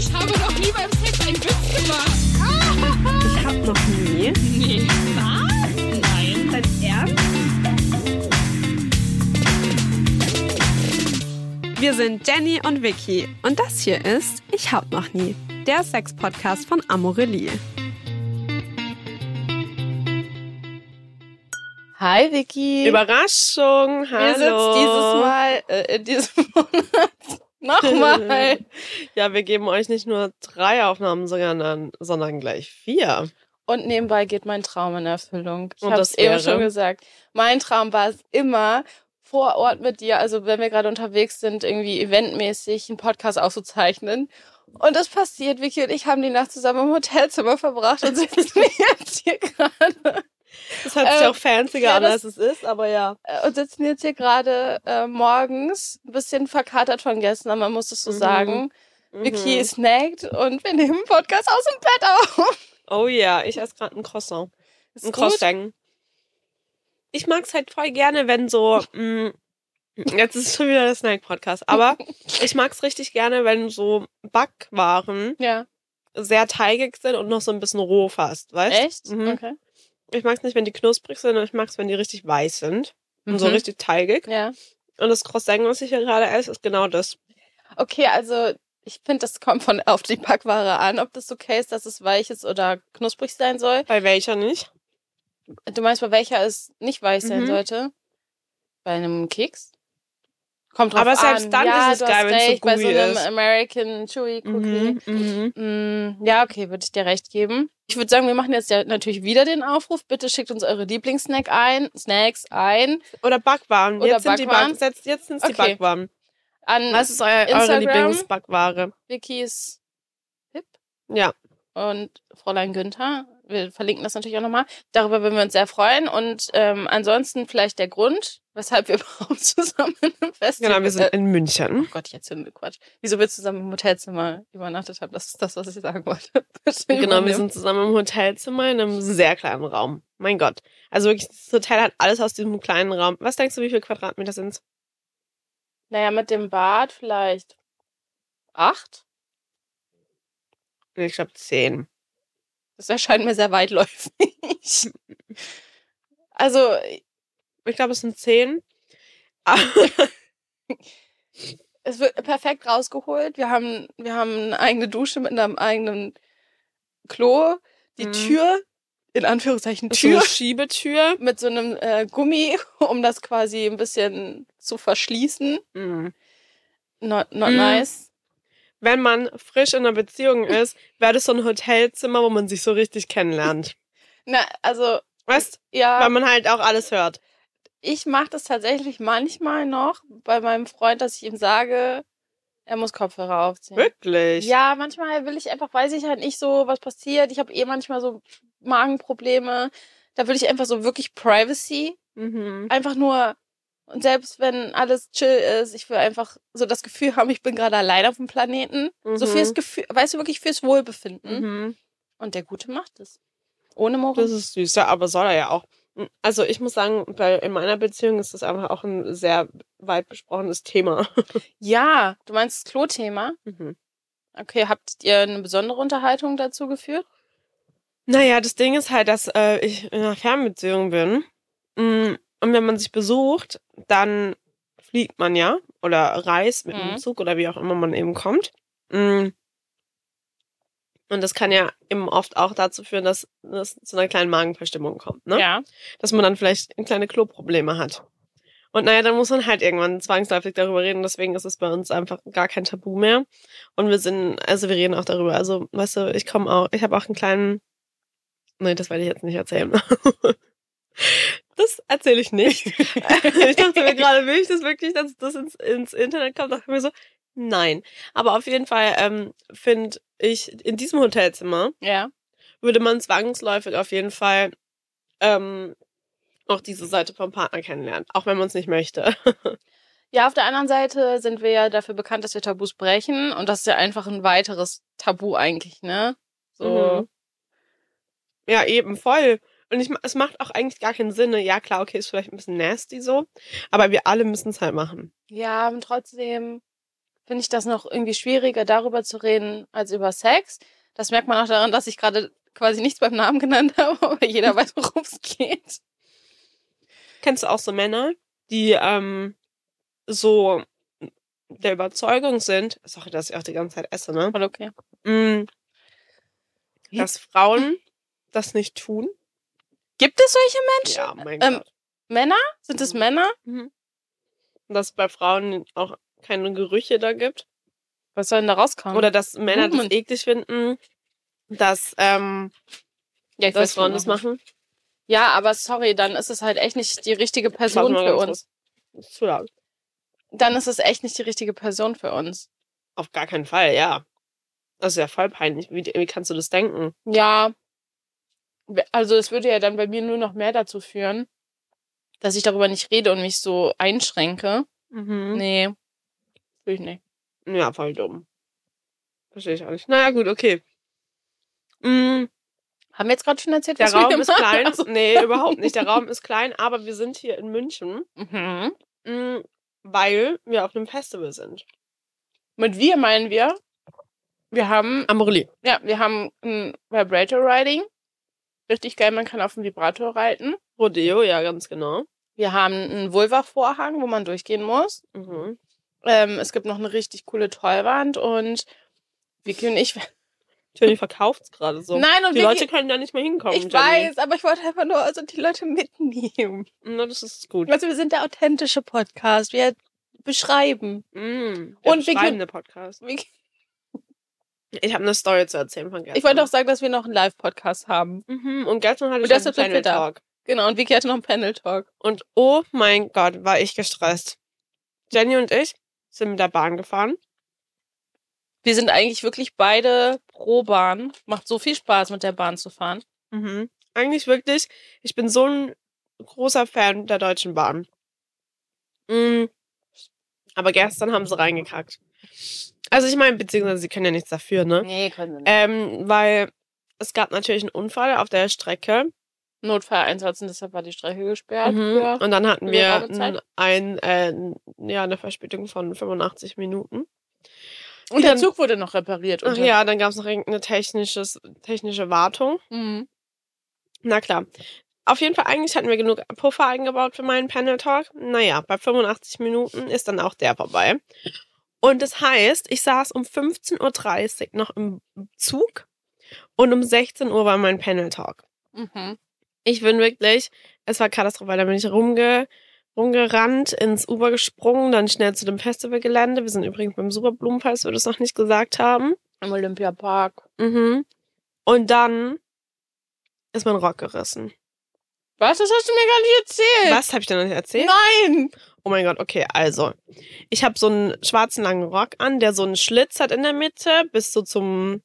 Ich habe noch nie beim Sex einen Witz gemacht. Ich hab noch nie. Nee. Was? Nein. Dein Ernst? Wir sind Jenny und Vicky und das hier ist Ich hab noch nie, der Sex-Podcast von Amorelie. Hi Vicky. Überraschung, Wir hallo. sind dieses Mal äh, in diesem Monat nochmal. Ja, wir geben euch nicht nur drei Aufnahmen, sondern, sondern gleich vier. Und nebenbei geht mein Traum in Erfüllung. Ich Und habe das es eben schon gesagt. Mein Traum war es immer, vor Ort mit dir, also wenn wir gerade unterwegs sind, irgendwie eventmäßig einen Podcast aufzuzeichnen. Und das passiert, Vicky und ich haben die Nacht zusammen im Hotelzimmer verbracht und sitzen jetzt hier gerade Das hört sich Äh, auch fancier ja, an, als es ist, aber ja. äh, und sitzen jetzt hier gerade äh, morgens ein bisschen verkatert von gestern, man muss es so Mhm. sagen. Vicky Mhm. snackt und wir nehmen einen Podcast aus dem Bett auf. Oh ja, ich esse gerade ein Croissant. Ist Ein. Croissant. Ich mag es halt voll gerne, wenn so. mh, jetzt ist es schon wieder der Snack-Podcast, aber ich mag es richtig gerne, wenn so Backwaren Ja. sehr teigig sind und noch so ein bisschen roh fast, weißt Echt? Mhm. Okay. Ich mag es nicht, wenn die knusprig sind, und ich mag es, wenn die richtig weiß sind. Und so Mhm. richtig teigig. Ja. Und das Croissant, was ich hier gerade esse, ist genau das. Okay, also ich finde, das kommt von auf die Backware an, ob das okay ist, dass es weich ist oder knusprig sein soll. Bei welcher nicht? Du meinst, bei welcher es nicht weich sein Mhm. sollte? Bei einem Keks? Kommt drauf Aber selbst an. dann ja, ist es geil, hast wenn's so recht, Bei so gooey einem ist. American Chewy Cookie. Mhm. Mm, ja, okay, würde ich dir recht geben. Ich würde sagen, wir machen jetzt ja natürlich wieder den Aufruf. Bitte schickt uns eure Lieblingssnack ein, Snacks ein. Oder Backwaren. Oder jetzt sind die Backwaren. Back jetzt, sind's die Okay. Backwaren. An Was ist euer, eure? Lieblingsbackware? Vickys Hip Ja. und Fräulein Günther. Wir verlinken das natürlich auch nochmal. Darüber würden wir uns sehr freuen. Und ähm, ansonsten vielleicht der Grund, weshalb wir überhaupt zusammen einem Festival Genau, wir sind in München. Oh Gott, jetzt sind Quatsch. Wieso wir zusammen im Hotelzimmer übernachtet haben, das ist das, was ich sagen wollte. Genau, wir sind zusammen im Hotelzimmer in einem sehr kleinen Raum. Mein Gott. Also wirklich, das Hotel hat alles aus diesem kleinen Raum. Was denkst du, wie viele Quadratmeter sind's? Naja, mit dem Bad vielleicht acht. Ich glaube zehn. Das erscheint mir sehr weitläufig. Also, Ich glaube, es sind zehn. Aber es wird perfekt rausgeholt. Wir haben, wir haben eine eigene Dusche mit einem eigenen Klo. Die Mhm. Tür, in Anführungszeichen so eine Tür, Schiebetür. mit so einem äh, Gummi, um das quasi ein bisschen zu verschließen. Mhm. Not, not Mhm. nice. Wenn man frisch in einer Beziehung ist, wäre das so ein Hotelzimmer, wo man sich so richtig kennenlernt. Na, also, Weißt? ja. Weil man halt auch alles hört. ich mache das tatsächlich manchmal noch bei meinem Freund, dass ich ihm sage, er muss Kopfhörer aufziehen. Wirklich? Ja, manchmal will ich einfach, weiß ich halt nicht so, was passiert. Ich habe eh manchmal so Magenprobleme. Da will ich einfach so wirklich Privacy. Mhm. Einfach nur, und selbst wenn alles chill ist, ich will einfach so das Gefühl haben, ich bin gerade allein auf dem Planeten. So Mhm. fürs Gefühl, weißt du, wirklich fürs Wohlbefinden. Mhm. Und der Gute macht es. Ohne Moral. Das ist süß, ja, aber soll er ja auch. Also ich muss sagen, bei, in meiner Beziehung ist das einfach auch ein sehr weit besprochenes Thema. Ja, du meinst das Klo-Thema? Mhm. Okay, habt ihr eine besondere Unterhaltung dazu geführt? Naja, das Ding ist halt, dass äh, ich in einer Fernbeziehung bin. Mm, Und wenn man sich besucht, dann fliegt man ja oder reist mit Mhm. dem Zug oder wie auch immer man eben kommt. Mm. Und das kann ja eben oft auch dazu führen, dass es zu einer kleinen Magenverstimmung kommt, ne? Ja. Dass man dann vielleicht kleine Kloprobleme hat. Und naja, dann muss man halt irgendwann zwangsläufig darüber reden. Deswegen ist es bei uns einfach gar kein Tabu mehr. Und wir sind, also wir reden auch darüber. Also, weißt du, ich komme auch, ich habe auch einen kleinen. Nee, das werde ich jetzt nicht erzählen. Das erzähle ich nicht. ich dachte mir gerade, will ich das wirklich, dass das ins, ins Internet kommt? dachte mir so, nein. Aber auf jeden Fall ähm, finde ich, in diesem Hotelzimmer Ja. würde man zwangsläufig auf jeden Fall ähm, auch diese Seite vom Partner kennenlernen, auch wenn man es nicht möchte. Ja, auf der anderen Seite sind wir ja dafür bekannt, dass wir Tabus brechen. Und das ist ja einfach ein weiteres Tabu eigentlich, ne? So. Mhm. Ja, eben, voll. Und ich, es macht auch eigentlich gar keinen Sinn. ne? Ja, klar, okay, ist vielleicht ein bisschen nasty so, aber wir alle müssen es halt machen. Ja, und trotzdem finde ich das noch irgendwie schwieriger, darüber zu reden, als über Sex. Das merkt man auch daran, dass ich gerade quasi nichts beim Namen genannt habe, aber jeder weiß, worum es geht. Kennst du auch so Männer, die ähm, so der Überzeugung sind, sorry, dass ich auch die ganze Zeit esse, ne? Voll okay. Mm, dass Frauen das nicht tun. Gibt es solche Menschen? Ja, mein Ähm, Gott. Männer? Sind es Mhm. Männer? Und dass es bei Frauen auch keine Gerüche da gibt. Was soll denn da rauskommen? Oder dass Männer das Blumen. eklig finden, dass, ähm, ja, ich dass weiß Frauen das machen. Ja, aber sorry, dann ist es halt echt nicht die richtige Person für uns. Das ist zu laut. Dann ist es echt nicht die richtige Person für uns. Auf gar keinen Fall, ja. Das ist ja voll peinlich. Wie, wie kannst du das denken? Ja. Also es würde ja dann bei mir nur noch mehr dazu führen, dass ich darüber nicht rede und mich so einschränke. Mhm. Nee. Will ich nicht. Ja, voll dumm. Verstehe ich auch nicht. Naja, gut, okay. Mm, Haben wir jetzt gerade schon erzählt, der Raum ist klein. Also- Nee, überhaupt nicht. Der Raum ist klein, aber wir sind hier in München, Mhm. mm, weil wir auf einem Festival sind. Mit wir meinen wir, wir haben, Amorelie. ja, wir haben ein Vibrator Riding. Richtig geil, man kann auf dem Vibrator reiten. Rodeo, ja, ganz genau. Wir haben einen Vulva-Vorhang, wo man durchgehen muss. Mhm. Ähm, es gibt noch eine richtig coole Tollwand und Vicky und ich. Tony verkauft's gerade so. Nein, und Die Vicky, Leute können da nicht mehr hinkommen. ich Jenny. weiß, aber ich wollte einfach nur also die Leute mitnehmen. Na, das ist gut. Also wir sind der authentische Podcast. Wir beschreiben. Mm, Und und wir können- wir Podcast. Vicky- Ich habe eine Story zu erzählen von gestern. Ich wollte auch sagen, dass wir noch einen Live-Podcast haben. Mhm. Und gestern hatte Und ich das einen Panel. Talk. Genau, und Vicky hatte noch einen Panel-Talk. Und oh mein Gott, war ich gestresst. Jenny und ich sind mit der Bahn gefahren. Wir sind eigentlich wirklich beide pro Bahn. Macht so viel Spaß, mit der Bahn zu fahren. Mhm. Eigentlich wirklich, ich bin so ein großer Fan der Deutschen Bahn. Mm. Aber gestern haben sie reingekackt. Also ich meine, beziehungsweise sie können ja nichts dafür, ne? Nee, können sie nicht. Ähm, weil es gab natürlich einen Unfall auf der Strecke. Notfalleinsatz und deshalb war die Strecke gesperrt. Mhm. Für Und dann hatten wir Zeit. ein, äh, ja, eine Verspätung von 85 Minuten. und der dann- Zug wurde noch repariert. Ach ja, dann gab es noch irgendeine technisches, technische Wartung. Mhm. Na klar. Auf jeden Fall, eigentlich hatten wir genug Puffer eingebaut für meinen Panel Talk. Naja, bei 85 Minuten ist dann auch der vorbei. Und das heißt, ich saß um 15.30 Uhr noch im Zug und um 16 Uhr war mein Panel Talk. Mhm. Ich bin wirklich, es war katastrophal. Da bin ich rumge, rumgerannt, ins Uber gesprungen, dann schnell zu dem Festivalgelände. Wir sind übrigens beim Superblumenfest, falls wir das noch nicht gesagt haben. Im Olympiapark. Mhm. Und dann ist mein Rock gerissen. Was? Das hast du mir gar nicht erzählt. Was habe ich denn noch nicht erzählt? Nein. Oh mein Gott, okay, also. Ich habe so einen schwarzen langen Rock an, der so einen Schlitz hat in der Mitte, bis so zum,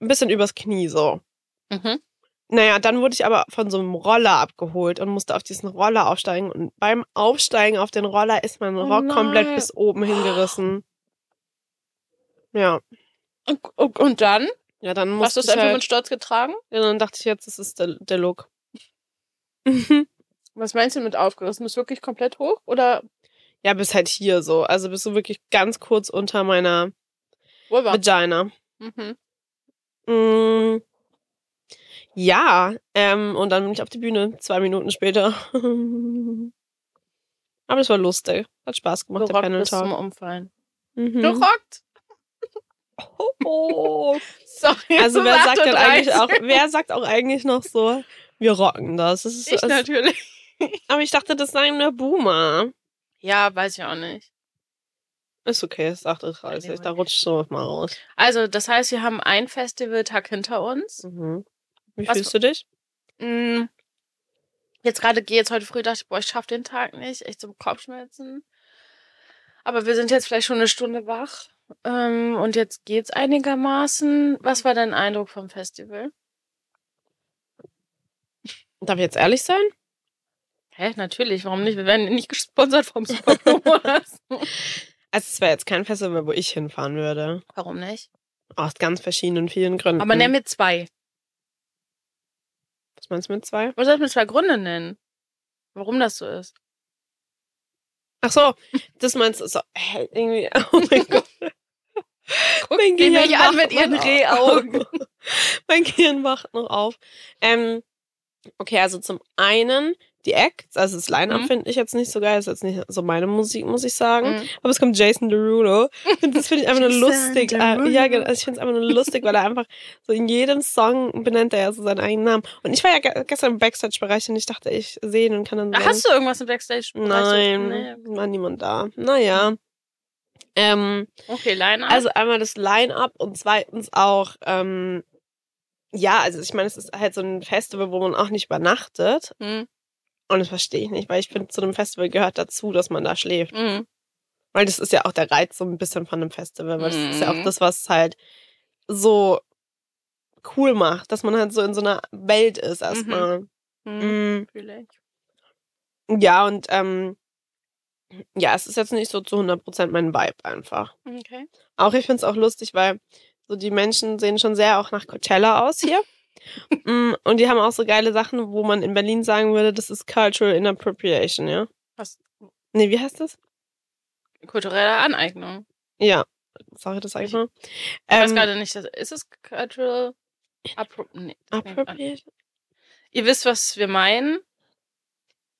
ein bisschen übers Knie so. Mhm. Naja, dann wurde ich aber von so einem Roller abgeholt und musste auf diesen Roller aufsteigen. Und beim Aufsteigen auf den Roller ist mein Oh Rock komplett nein. bis oben hingerissen. Ja. Und, und, und dann? Ja, dann Hast musste du es einfach halt, mit Stolz getragen? ja, dann dachte ich jetzt, das ist der, der Look. Was meinst du mit aufgerissen? Bist du wirklich komplett hoch? Oder ja, bis halt hier so. Also bist du wirklich ganz kurz unter meiner Vulva? Vagina. Mhm. Mm, ja, ähm, und dann bin ich auf die Bühne, zwei Minuten später. Aber es war lustig. Hat Spaß gemacht, der Gerockt Panel bis zum Talk. Umfallen. Mhm. Gerockt? Oh. Sorry. Also wer sagt denn 38. eigentlich auch, wer sagt auch eigentlich noch so, wir rocken das? das ist, Ich das, natürlich. aber ich dachte, das seien nur Boomer. Ja, weiß ich auch nicht. Ist okay, ist 38, Anyway. da rutscht so mal raus. Also, das heißt, wir haben einen Festivaltag hinter uns. Mhm. Wie Was- fühlst du dich? Mm, Jetzt gerade gehe jetzt heute früh, dachte ich, boah, ich schaffe den Tag nicht. Echt zum Kopfschmerzen. Aber wir sind jetzt vielleicht schon eine Stunde wach. Ähm, und jetzt geht's einigermaßen. Was war dein Eindruck vom Festival? Darf ich jetzt ehrlich sein? Hä, natürlich, warum nicht? Wir werden nicht gesponsert vom Superbowl oder so. Also es wäre jetzt kein Festival, wo ich hinfahren würde. Warum nicht? Aus ganz verschiedenen, vielen Gründen. Aber nenn mir zwei. Was meinst du mit zwei? Was soll ich mir zwei Gründe nennen? Warum das so ist? Ach so, das meinst du so, hä, irgendwie, oh mein Gott. mein die mich an mit ihren. Rehaugen. mein Gehirn wacht noch auf. Ähm, okay, also zum einen die Acts, also das Line-Up Mhm. finde ich jetzt nicht so geil, ist jetzt nicht so meine Musik, muss ich sagen. Mhm. Aber es kommt Jason Derulo. Und das finde ich einfach nur lustig. Äh, Derulo. ja, genau. Also ich finde es einfach nur lustig, weil er einfach so in jedem Song benennt er ja so seinen eigenen Namen. Und ich war ja ge- gestern im Backstage-Bereich und ich dachte, ich sehe ihn und kann dann sagen, Hast du irgendwas im Backstage? Nein, Nee. war niemand da. Naja. Ähm, Okay, Line also einmal das Line-Up und zweitens auch, ähm, ja, also ich meine, es ist halt so ein Festival, wo man auch nicht übernachtet. Mhm. Und das verstehe ich nicht, weil ich finde, zu einem Festival gehört dazu, dass man da schläft. Mhm. Weil das ist ja auch der Reiz so ein bisschen von einem Festival, weil das ist ja auch Mhm. das, was halt so cool macht, dass man halt so in so einer Welt ist erstmal. Mhm. Mhm. Fühle ich. Ja, und ähm, ja, es ist jetzt nicht so zu 100% mein Vibe einfach. Okay. Auch ich finde es auch lustig, weil so die Menschen sehen schon sehr auch nach Coachella aus hier. Mm, und die haben auch so geile Sachen, wo man in Berlin sagen würde, das ist Cultural Inappropriation, ja? Was? Nee, wie heißt das? Kulturelle Aneignung. Ja. Sorry, das sag ich mal. Ich weiß Ähm, gerade nicht, das- ist es Cultural Appro nee, das Appropriation? Ihr wisst, was wir meinen?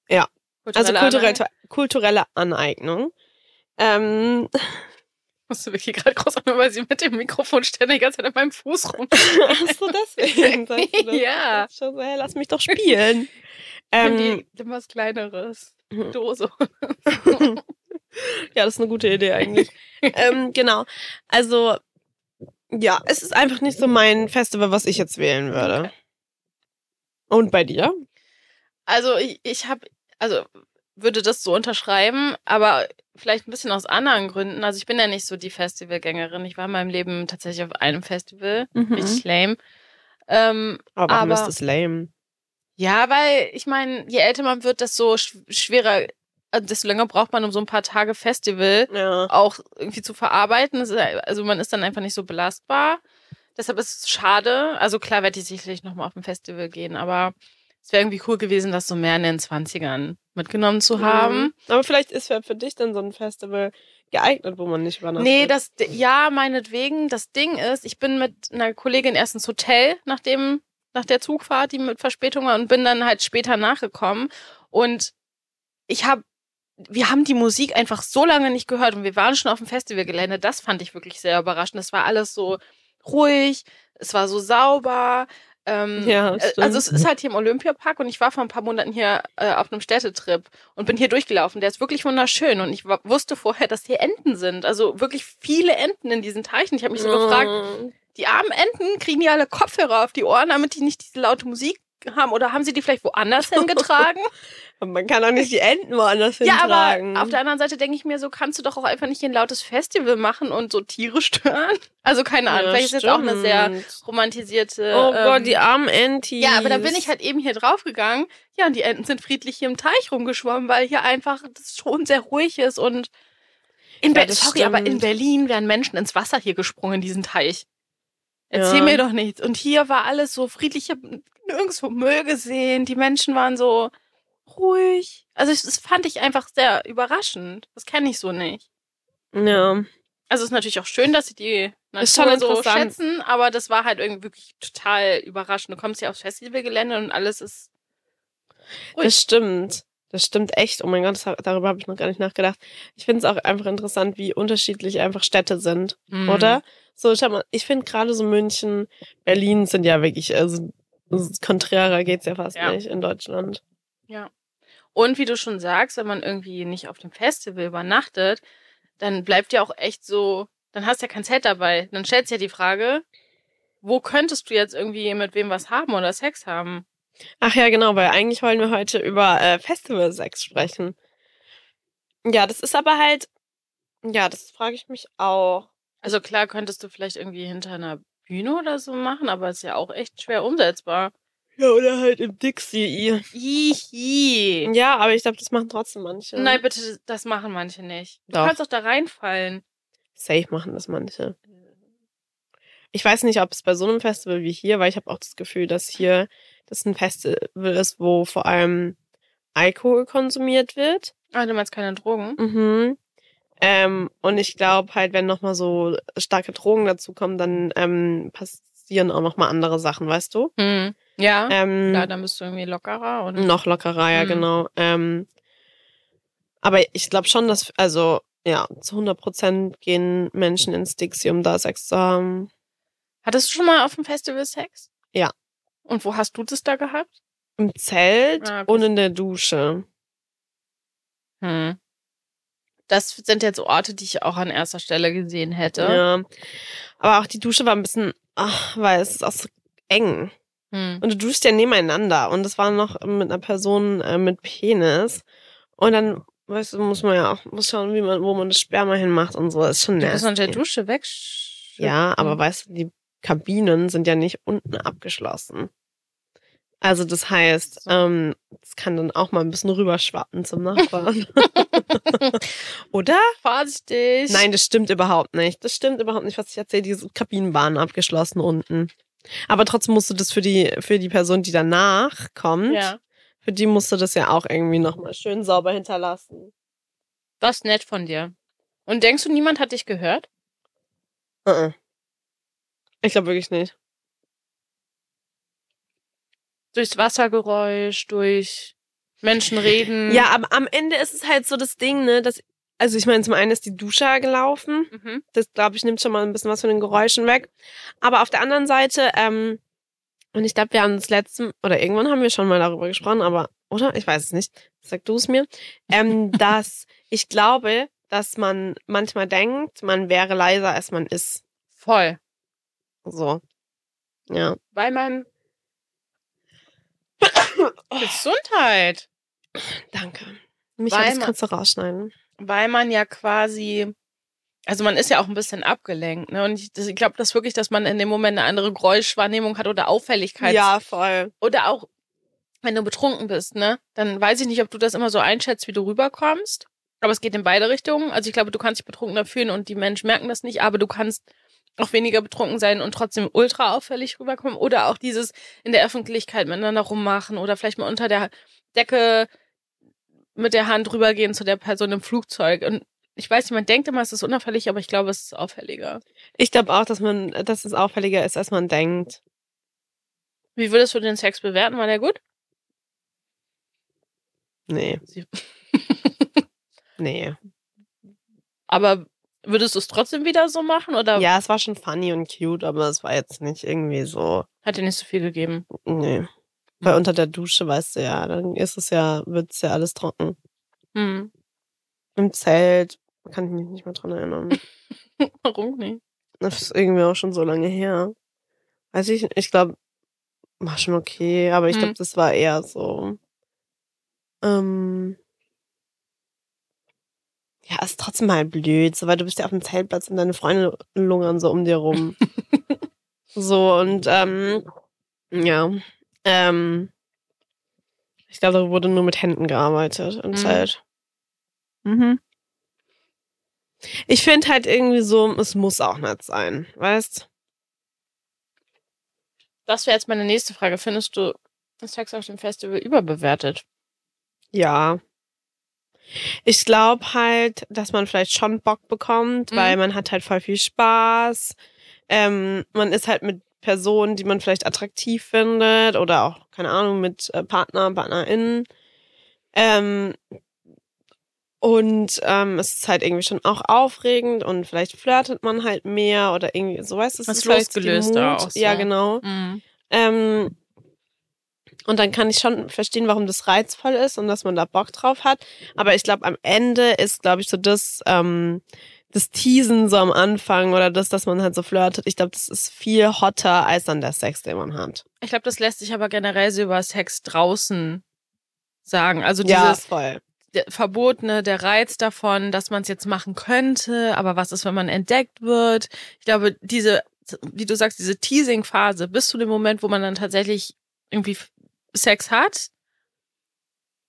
Ja. Also Kulturelle kulturelle, Aneignung? kulturelle Aneignung. Ähm, Musste wirklich gerade groß an, weil sie mit dem Mikrofon ständig die ganze Zeit an meinem Fuß rum. hast du deswegen? das? Ja. Das Schon so, hey, lass mich doch spielen. Ähm, die was Kleineres. Mhm. Dose. Ja, das ist eine gute Idee eigentlich. ähm, genau. Also, ja, es ist einfach nicht so mein Festival, was ich jetzt wählen würde. Okay. Und bei dir? Also ich, ich habe, also würde das so unterschreiben, aber vielleicht ein bisschen aus anderen Gründen. Also ich bin ja nicht so die Festivalgängerin. Ich war in meinem Leben tatsächlich auf einem Festival. Richtig lame. Ähm, Aber warum aber- ist das lame? ja, weil ich meine, je älter man wird, desto sch schwerer, äh, desto länger braucht man um so ein paar Tage Festival Ja. auch irgendwie zu verarbeiten. Also man ist dann einfach nicht so belastbar. Deshalb ist es schade. Also klar werde ich sicherlich nochmal auf ein Festival gehen, aber es wäre irgendwie cool gewesen, das so mehr in den 20ern mitgenommen zu haben. Mhm. Aber vielleicht ist ja für dich dann so ein Festival geeignet, wo man nicht übernachtet. Nee, das, ja, meinetwegen. Das Ding ist, ich bin mit einer Kollegin erst ins Hotel nach dem, nach der Zugfahrt, die mit Verspätung war, und bin dann halt später nachgekommen. Und ich habe, wir haben die Musik einfach so lange nicht gehört und wir waren schon auf dem Festivalgelände. Das fand ich wirklich sehr überraschend. Es war alles so ruhig, es war so sauber. Ähm, Ja, äh, stimmt. also es ist halt hier im Olympiapark und ich war vor ein paar Monaten hier äh, auf einem Städtetrip und bin hier durchgelaufen. Der ist wirklich wunderschön und ich wusste vorher, dass hier Enten sind. Also wirklich viele Enten in diesen Teichen. Ich habe mich so gefragt, Oh. die armen Enten, kriegen die alle Kopfhörer auf die Ohren, damit die nicht diese laute Musik haben? Oder haben sie die vielleicht woanders hingetragen? Man kann auch nicht die Enten woanders ja, hintragen. aber auf der anderen Seite denke ich mir, so kannst du doch auch einfach nicht ein lautes Festival machen und so Tiere stören. Also keine Ahnung, Ja, vielleicht ist jetzt auch eine sehr stimmt. romantisierte. Oh ähm, Gott, die armen Entis. Ja, aber da bin ich halt eben hier draufgegangen. Ja, und die Enten sind friedlich hier im Teich rumgeschwommen, weil hier einfach das schon sehr ruhig ist und in Ja, das sorry, aber in stimmt. Berlin wären Menschen ins Wasser hier gesprungen in diesen Teich. Erzähl Ja. mir doch nichts. Und hier war alles so friedlich, ich hab nirgendwo Müll gesehen. Die Menschen waren so ruhig. Also das fand ich einfach sehr überraschend. Das kenne ich so nicht. Ja. Also es ist natürlich auch schön, dass sie die Natur so schätzen, aber das war halt irgendwie wirklich total überraschend. Du kommst hier aufs Festivalgelände und alles ist ruhig. Das stimmt. Das stimmt echt. Oh mein Gott, das, darüber habe ich noch gar nicht nachgedacht. Ich finde es auch einfach interessant, wie unterschiedlich einfach Städte sind, Mhm. oder? So, schau mal, ich finde gerade so München, Berlin sind ja wirklich, also konträrer geht's ja fast Ja. nicht in Deutschland. Und wie du schon sagst, wenn man irgendwie nicht auf dem Festival übernachtet, dann bleibt ja auch echt so, dann hast du ja kein Zelt dabei. Dann stellt sich ja die Frage, wo könntest du jetzt irgendwie mit wem was haben oder Sex haben? Ach ja, genau, weil eigentlich wollen wir heute über äh, Festival-Sex sprechen. Ja, das ist aber halt, ja, das frage ich mich auch. Also klar könntest du vielleicht irgendwie hinter einer Bühne oder so machen, aber ist ja auch echt schwer umsetzbar. Ja, oder halt im Dixie. Hihi. Ja, aber ich glaube, das machen trotzdem manche. Nein, bitte, das machen manche nicht. Du Doch. kannst doch da reinfallen. Safe machen das manche. Ich weiß nicht, ob es bei so einem Festival wie hier, weil ich habe auch das Gefühl, dass hier das ein Festival ist, wo vor allem Alkohol konsumiert wird. Ah, du meinst keine Drogen? Mhm. Ähm, und ich glaube halt, wenn nochmal so starke Drogen dazukommen, dann ähm, passieren auch nochmal andere Sachen, weißt du? Hm. Ja. Ähm, Klar, dann bist du irgendwie lockerer und noch lockerer, ja, Mhm. genau. Ähm, aber ich glaube schon, dass, also, ja, zu 100 Prozent gehen Menschen ins Dixie, um da Sex zu haben. Hattest du schon mal auf dem Festival Sex? Ja. Und wo hast du das da gehabt? Im Zelt Ah, und in der Dusche. Hm. Das sind jetzt Orte, die ich auch an erster Stelle gesehen hätte. Ja. Aber auch die Dusche war ein bisschen, ach, weil es ist auch so eng. Hm. Und du duschst ja nebeneinander. Und das war noch mit einer Person äh, mit Penis. Und dann, weißt du, muss man ja auch muss schauen, wie man, wo man das Sperma hinmacht und so. Das ist schon Du bist unter der. Dusche weg. Ja, aber weißt du, die Kabinen sind ja nicht unten abgeschlossen. Also das heißt, ähm, es kann dann auch mal ein bisschen rüberschwappen zum Nachbarn. Oder? Vorsichtig. Nein, das stimmt überhaupt nicht. Das stimmt überhaupt nicht, was ich erzähle. Diese Kabinen waren abgeschlossen unten. Aber trotzdem musst du das für die, für die Person, die danach kommt, Ja. für die musst du das ja auch irgendwie nochmal schön sauber hinterlassen. Das ist nett von dir. Und denkst du, niemand hat dich gehört? Uh-uh. Ich glaube wirklich nicht. Durchs Wassergeräusch, durch Menschen reden. Ja, aber am Ende ist es halt so das Ding, ne, dass, also ich meine, zum einen ist die Dusche gelaufen. Mhm. Das, glaube ich, nimmt schon mal ein bisschen was von den Geräuschen weg. Aber auf der anderen Seite, ähm, und ich glaube, wir haben das letzte, oder irgendwann haben wir schon mal darüber gesprochen, aber, oder? Ich weiß es nicht. Sag du es mir. Ähm, dass ich glaube, dass man manchmal denkt, man wäre leiser, als man ist. Voll. So. Ja. Weil man. Gesundheit. Danke. Weil das kannst du rausschneiden. Weil man ja quasi. Also man ist ja auch ein bisschen abgelenkt, ne? Und ich, ich glaube, das wirklich, dass man in dem Moment eine andere Geräuschwahrnehmung hat oder Auffälligkeit. Ja, voll. Oder auch, wenn du betrunken bist, ne? Dann weiß ich nicht, ob du das immer so einschätzt, wie du rüberkommst. Aber es geht in beide Richtungen. Also ich glaube, du kannst dich betrunkener fühlen und die Menschen merken das nicht, aber du kannst auch weniger betrunken sein und trotzdem ultra auffällig rüberkommen. Oder auch dieses in der Öffentlichkeit miteinander rummachen oder vielleicht mal unter der Decke mit der Hand rübergehen zu der Person im Flugzeug. Und ich weiß nicht, man denkt immer, es ist unauffällig, aber ich glaube, es ist auffälliger. Ich glaube auch, dass man, dass es auffälliger ist, als man denkt. Wie würdest du den Sex bewerten? War der gut? Nee. Nee. Aber würdest du es trotzdem wieder so machen oder Ja, es war schon funny und cute, aber es war jetzt nicht irgendwie so. hat dir nicht so viel gegeben? Nee. Weil unter der Dusche, weißt du ja, dann ist es ja, wird's ja alles trocken. Hm. Im Zelt kann ich mich nicht mehr dran erinnern. Warum nicht? Das ist irgendwie auch schon so lange her. Weiß ich, ich glaube, war schon okay, aber ich Hm. glaube, das war eher so. Ähm, ja, ist trotzdem halt blöd, so, weil du bist ja auf dem Zeltplatz und deine Freunde lungern so um dir rum. so, und ähm, ja. Ähm, ich glaube, da wurde nur mit Händen gearbeitet im Mhm. Zelt. Mhm. Ich finde halt irgendwie so, es muss auch nicht sein, weißt? Das wäre jetzt meine nächste Frage. Findest du Sex auf dem Festival überbewertet? Ja. Ich glaube halt, dass man vielleicht schon Bock bekommt, Mhm. weil man hat halt voll viel Spaß. Ähm, man ist halt mit Personen, die man vielleicht attraktiv findet oder auch, keine Ahnung, mit äh, Partner, PartnerInnen. Ähm, und ähm, es ist halt irgendwie schon auch aufregend und vielleicht flirtet man halt mehr oder irgendwie, so weißt du, es Was ist losgelöster Mut. auch so. Ja, genau. Mhm. Ähm, und dann kann ich schon verstehen, warum das reizvoll ist und dass man da Bock drauf hat. Aber ich glaube, am Ende ist, glaube ich, so das, ähm, das Teasen so am Anfang oder das, dass man halt so flirtet. Ich glaube, das ist viel hotter als dann der Sex, den man hat. Ich glaube, das lässt sich aber generell so über Sex draußen sagen. Also Ja, dieses voll. der Verbotene, der Reiz davon, dass man es jetzt machen könnte, aber was ist, wenn man entdeckt wird? Ich glaube, diese, wie du sagst, diese Teasing-Phase bis zu dem Moment, wo man dann tatsächlich irgendwie Sex hat,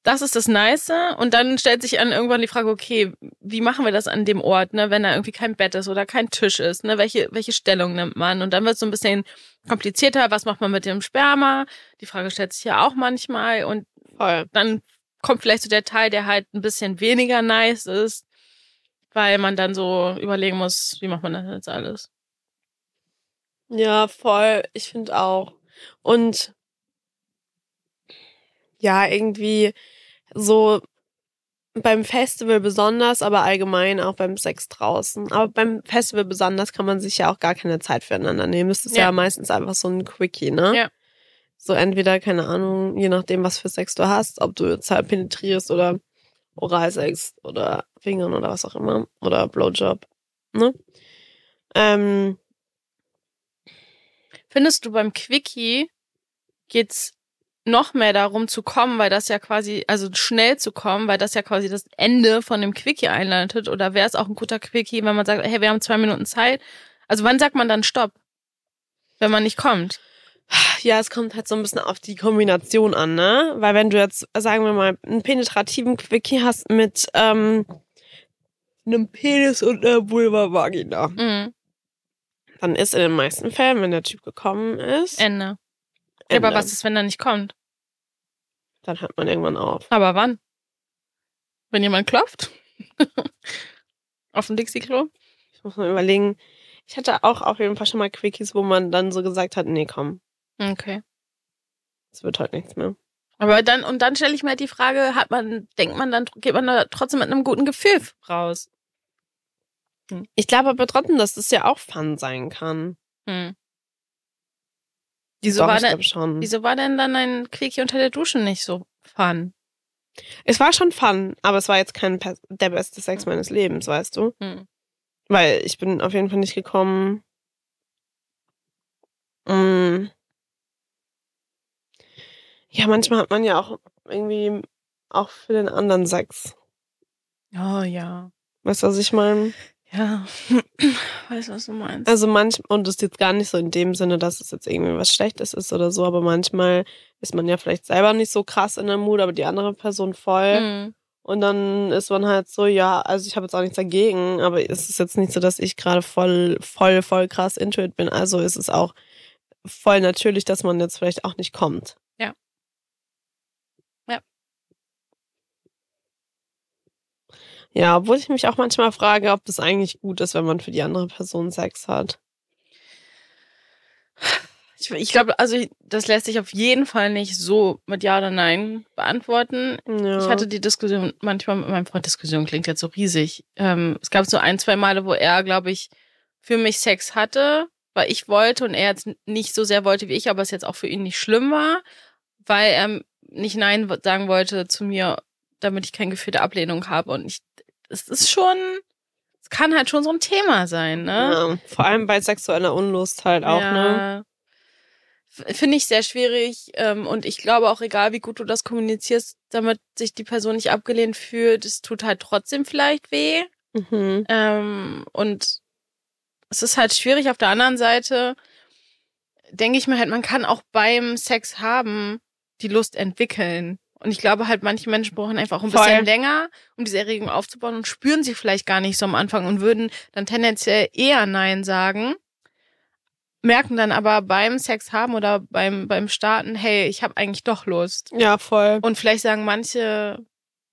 das ist das Nice. Und dann stellt sich an irgendwann die Frage, okay, wie machen wir das an dem Ort, ne, wenn da irgendwie kein Bett ist oder kein Tisch ist, ne? Welche, welche Stellung nimmt man? Und dann wird es so ein bisschen komplizierter, was macht man mit dem Sperma? Die Frage stellt sich ja auch manchmal und Voll. dann kommt vielleicht so der Teil, der halt ein bisschen weniger nice ist, weil man dann so überlegen muss, wie macht man das jetzt alles. Ja, voll. Ich finde auch. Und ja, irgendwie so beim Festival besonders, aber allgemein auch beim Sex draußen. Aber beim Festival besonders kann man sich ja auch gar keine Zeit füreinander nehmen. Das ist ja, Ja. meistens einfach so ein Quickie, ne? Ja. So entweder, keine Ahnung, je nachdem, was für Sex du hast, ob du jetzt halt penetrierst oder Oralsex oder Fingern oder was auch immer. Oder Blowjob. Ne? Ähm, Findest du beim Quickie geht's noch mehr darum zu kommen, weil das ja quasi, also schnell zu kommen, weil das ja quasi das Ende von dem Quickie einleitet? Oder wäre es auch ein guter Quickie, wenn man sagt, hey, wir haben zwei Minuten Zeit? Also wann sagt man dann Stopp? Wenn man nicht kommt. Ja, es kommt halt so ein bisschen auf die Kombination an, ne? Weil wenn du jetzt, sagen wir mal, einen penetrativen Quickie hast mit ähm, einem Penis und einer Vulva-Vagina, Mhm. dann ist in den meisten Fällen, wenn der Typ gekommen ist, Ende. Ende. aber was ist, wenn er nicht kommt? Dann hört man irgendwann auf. Aber wann? Wenn jemand klopft? Auf dem Dixie-Klo? Ich muss mal überlegen. Ich hatte auch auf jeden Fall schon mal Quickies, wo man dann so gesagt hat, nee, komm, Okay. es wird heute nichts mehr. Aber dann, und dann stelle ich mir halt die Frage, hat man, denkt man dann, geht man da trotzdem mit einem guten Gefühl raus? Ich glaube aber trotzdem, dass das ja auch Fun sein kann. Hm. Wieso Doch, war, denn, schon. wieso war denn dann ein Quickie unter der Dusche nicht so fun? Es war schon Fun, aber es war jetzt kein der beste Sex meines Lebens, weißt du? Hm. Weil ich bin auf jeden Fall nicht gekommen. Mm. Ja, manchmal hat man ja auch irgendwie auch für den anderen Sex. Oh ja. Weißt du, was ich meine? Ja. Weiß, was du meinst. Also manchmal, und das ist jetzt gar nicht so in dem Sinne, dass es jetzt irgendwie was Schlechtes ist oder so, aber manchmal ist man ja vielleicht selber nicht so krass in der Mut, aber die andere Person voll. Hm. Und dann ist man halt so, ja, also ich habe jetzt auch nichts dagegen, aber es ist jetzt nicht so, dass ich gerade voll, voll, voll krass into it bin. Also ist es auch voll natürlich, dass man jetzt vielleicht auch nicht kommt. Ja. Ja. Ja, obwohl ich mich auch manchmal frage, ob das eigentlich gut ist, wenn man für die andere Person Sex hat. Ich, ich glaube, also ich- das lässt sich auf jeden Fall nicht so mit Ja oder Nein beantworten. Ja. Ich hatte die Diskussion manchmal mit meinem Freund. Diskussion klingt jetzt so riesig. Ähm, es gab so ein, zwei Male, wo er, glaube ich, für mich Sex hatte, weil ich wollte und er jetzt nicht so sehr wollte wie ich, aber es jetzt auch für ihn nicht schlimm war, weil er nicht Nein sagen wollte zu mir, damit ich kein Gefühl der Ablehnung habe. Und ich, es ist schon, es kann halt schon so ein Thema sein, ne? ja, vor allem bei sexueller Unlust halt auch, ne? F- Finde ich sehr schwierig. Ähm, und ich glaube auch, egal wie gut du das kommunizierst, damit sich die Person nicht abgelehnt fühlt, es tut halt trotzdem vielleicht weh. Mhm. Ähm, und es ist halt schwierig. Auf der anderen Seite denke ich mir halt, man kann auch beim Sex haben die Lust entwickeln. Und ich glaube halt, manche Menschen brauchen einfach auch ein Voll. bisschen länger, um diese Erregung aufzubauen und spüren sie vielleicht gar nicht so am Anfang und würden dann tendenziell eher Nein sagen, merken dann aber beim Sex haben oder beim, beim Starten, hey, ich habe eigentlich doch Lust. Ja, voll. Und vielleicht sagen manche,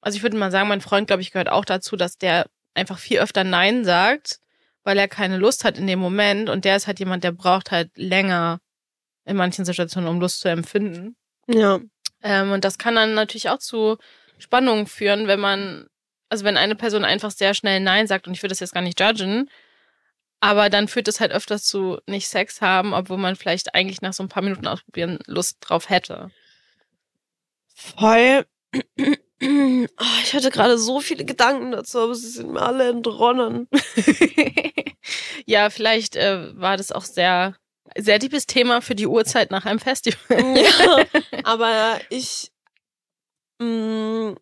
also ich würde mal sagen, mein Freund, glaube ich, gehört auch dazu, dass der einfach viel öfter Nein sagt, weil er keine Lust hat in dem Moment. Und der ist halt jemand, der braucht halt länger in manchen Situationen, um Lust zu empfinden. Ja. Ähm, und das kann dann natürlich auch zu Spannungen führen, wenn man, also wenn eine Person einfach sehr schnell Nein sagt, und ich würde das jetzt gar nicht judgen, aber dann führt es halt öfters zu nicht Sex haben, obwohl man vielleicht eigentlich nach so ein paar Minuten ausprobieren Lust drauf hätte. Voll. Oh, ich hatte gerade so viele Gedanken dazu, aber sie sind mir alle entronnen. ja, vielleicht äh, war das auch sehr, sehr liebes Thema für die Uhrzeit nach einem Festival. ja, aber ich mm,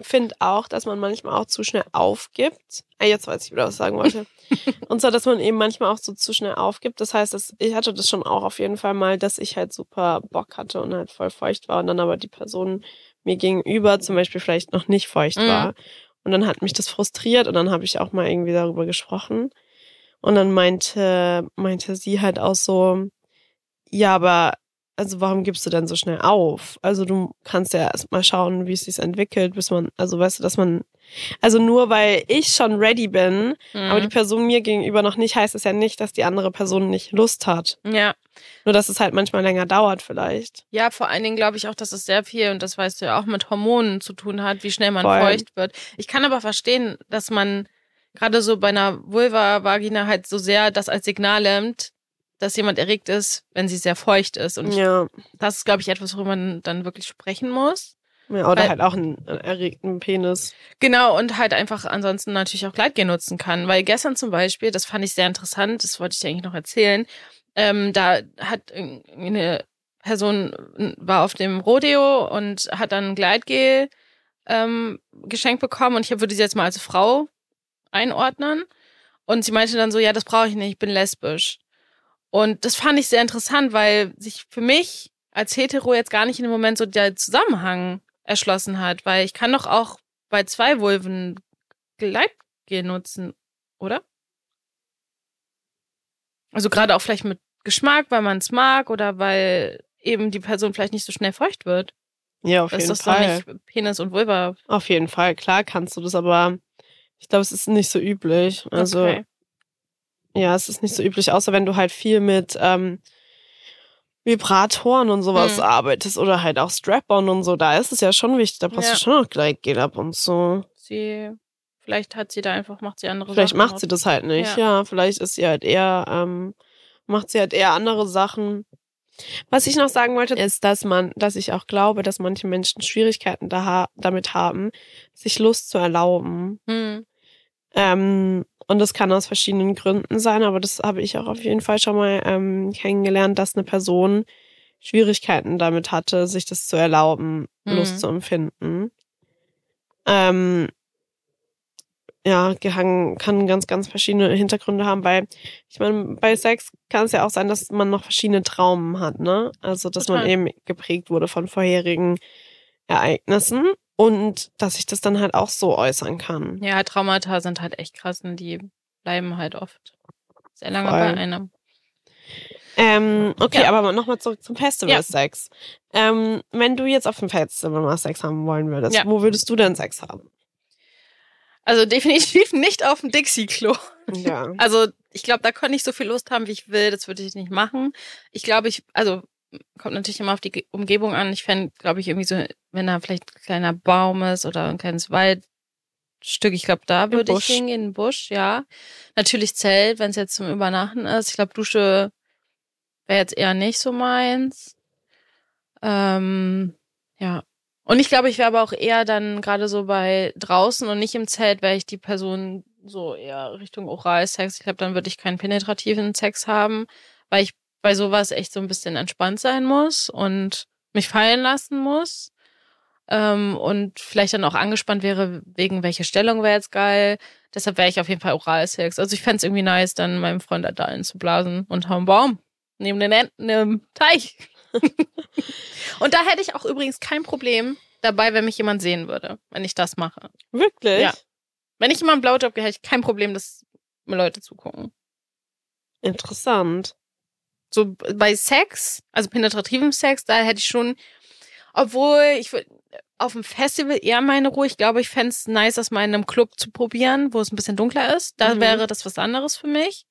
finde auch, dass man manchmal auch zu schnell aufgibt. Ah, jetzt weiß ich wieder, was ich sagen wollte. Und zwar, dass man eben manchmal auch so zu schnell aufgibt. Das heißt, dass ich hatte das schon auch auf jeden Fall mal, dass ich halt super Bock hatte und halt voll feucht war und dann aber die Person mir gegenüber zum Beispiel vielleicht noch nicht feucht Mhm. war. Und dann hat mich das frustriert und dann habe ich auch mal irgendwie darüber gesprochen. Und dann meinte, meinte sie halt auch so, ja, aber also warum gibst du denn so schnell auf? Also du kannst ja erst mal schauen, wie es sich entwickelt, bis man, also weißt du, dass man, also nur weil ich schon ready bin, Mhm. aber die Person mir gegenüber noch nicht, heißt es ja nicht, dass die andere Person nicht Lust hat. ja. Nur dass es halt manchmal länger dauert vielleicht. Ja, vor allen Dingen glaube ich auch, dass es sehr viel, und das weißt du ja auch, mit Hormonen zu tun hat, wie schnell man Voll. feucht wird. Ich kann aber verstehen, dass man gerade so bei einer Vulva-Vagina halt so sehr das als Signal nimmt, dass jemand erregt ist, wenn sie sehr feucht ist. Und ich, Ja. das ist, glaube ich, etwas, worüber man dann wirklich sprechen muss. ja oder Weil- halt auch einen erregten Penis. Genau, und halt einfach ansonsten natürlich auch Gleitgel nutzen kann. Weil gestern zum Beispiel, das fand ich sehr interessant, das wollte ich dir eigentlich noch erzählen, ähm, da hat eine Person war auf dem Rodeo und hat dann Gleitgel ähm, geschenkt bekommen und ich würde sie jetzt mal als Frau einordnen. Und sie meinte dann so, ja, das brauche ich nicht, ich bin lesbisch. Und das fand ich sehr interessant, weil sich für mich als Hetero jetzt gar nicht in dem Moment so der Zusammenhang erschlossen hat, weil ich kann doch auch bei zwei Vulven Gleitgel nutzen, oder? Also gerade auch vielleicht mit Geschmack, weil man es mag oder weil eben die Person vielleicht nicht so schnell feucht wird. Ja, auf Das jeden ist doch Fall. nicht Penis und Vulva. Auf jeden Fall, klar kannst du das, aber ich glaube, es ist nicht so üblich. Also okay. ja, es ist nicht so üblich, außer wenn du halt viel mit ähm, Vibratoren und sowas Mhm. arbeitest oder halt auch Strap-on und so. Da ist es ja schon wichtig, da brauchst Ja. du schon noch Gleitgel ab und so. sie, vielleicht hat sie da einfach, macht sie andere Vielleicht Sachen. macht draus. sie das halt nicht. Ja. Ja, vielleicht ist sie halt eher, ähm, macht sie halt eher andere Sachen. Was ich noch sagen wollte, ist, dass man, dass ich auch glaube, dass manche Menschen Schwierigkeiten da, damit haben, sich Lust zu erlauben. Hm. Ähm, und das kann aus verschiedenen Gründen sein, aber das habe ich auch auf jeden Fall schon mal ähm, kennengelernt, dass eine Person Schwierigkeiten damit hatte, sich das zu erlauben, Mhm. Lust zu empfinden. Ähm, ja, gehangen, kann ganz, ganz verschiedene Hintergründe haben, weil ich meine, bei Sex kann es ja auch sein, dass man noch verschiedene Traumen hat, ne? Also, dass man Total. eben geprägt wurde von vorherigen Ereignissen und dass sich das dann halt auch so äußern kann. Ja, Traumata sind halt echt krass und die bleiben halt oft sehr lange Voll. bei einem. Ähm, okay, Ja. aber nochmal zurück zum Festival-Sex. Ähm, wenn du jetzt auf dem Festival mal Sex haben wollen würdest, Ja. wo würdest du denn Sex haben? Also definitiv nicht auf dem Dixie-Klo. Ja. Also ich glaube, da kann ich so viel Lust haben, wie ich will. Das würde ich nicht machen. Ich glaube, ich, also kommt natürlich immer auf die Ge- Umgebung an. Ich fände, glaube ich, irgendwie so, wenn da vielleicht ein kleiner Baum ist oder ein kleines Waldstück, ich glaube, da würde ich hingehen, in den Busch, ja. Natürlich Zelt, wenn es jetzt zum Übernachten ist. Ich glaube, Dusche wäre jetzt eher nicht so meins. Ähm, ja. Und ich glaube, ich wäre aber auch eher dann gerade so bei draußen und nicht im Zelt, wäre ich die Person so eher Richtung Oralsex. Ich glaube, dann würde ich keinen penetrativen Sex haben, weil ich bei sowas echt so ein bisschen entspannt sein muss und mich fallen lassen muss. Ähm, und vielleicht dann auch angespannt wäre, wegen welche Stellung wäre jetzt geil. Deshalb wäre ich auf jeden Fall Oralsex. Also ich fände es irgendwie nice, dann meinem Freund da einzublasen unterm Baum. Neben den Enten im Teich. und da hätte ich auch übrigens kein Problem dabei, wenn mich jemand sehen würde, wenn ich das mache. Wirklich? Ja. Wenn ich immer einen Blowjob gehe, hätte ich kein Problem, dass mir Leute zugucken. Interessant. So bei Sex, also penetrativem Sex, da hätte ich schon, obwohl ich würd- auf dem Festival eher meine Ruhe. Ich glaube, ich fände es nice, das mal in einem Club zu probieren, wo es ein bisschen dunkler ist. Da Mhm. wäre das was anderes für mich.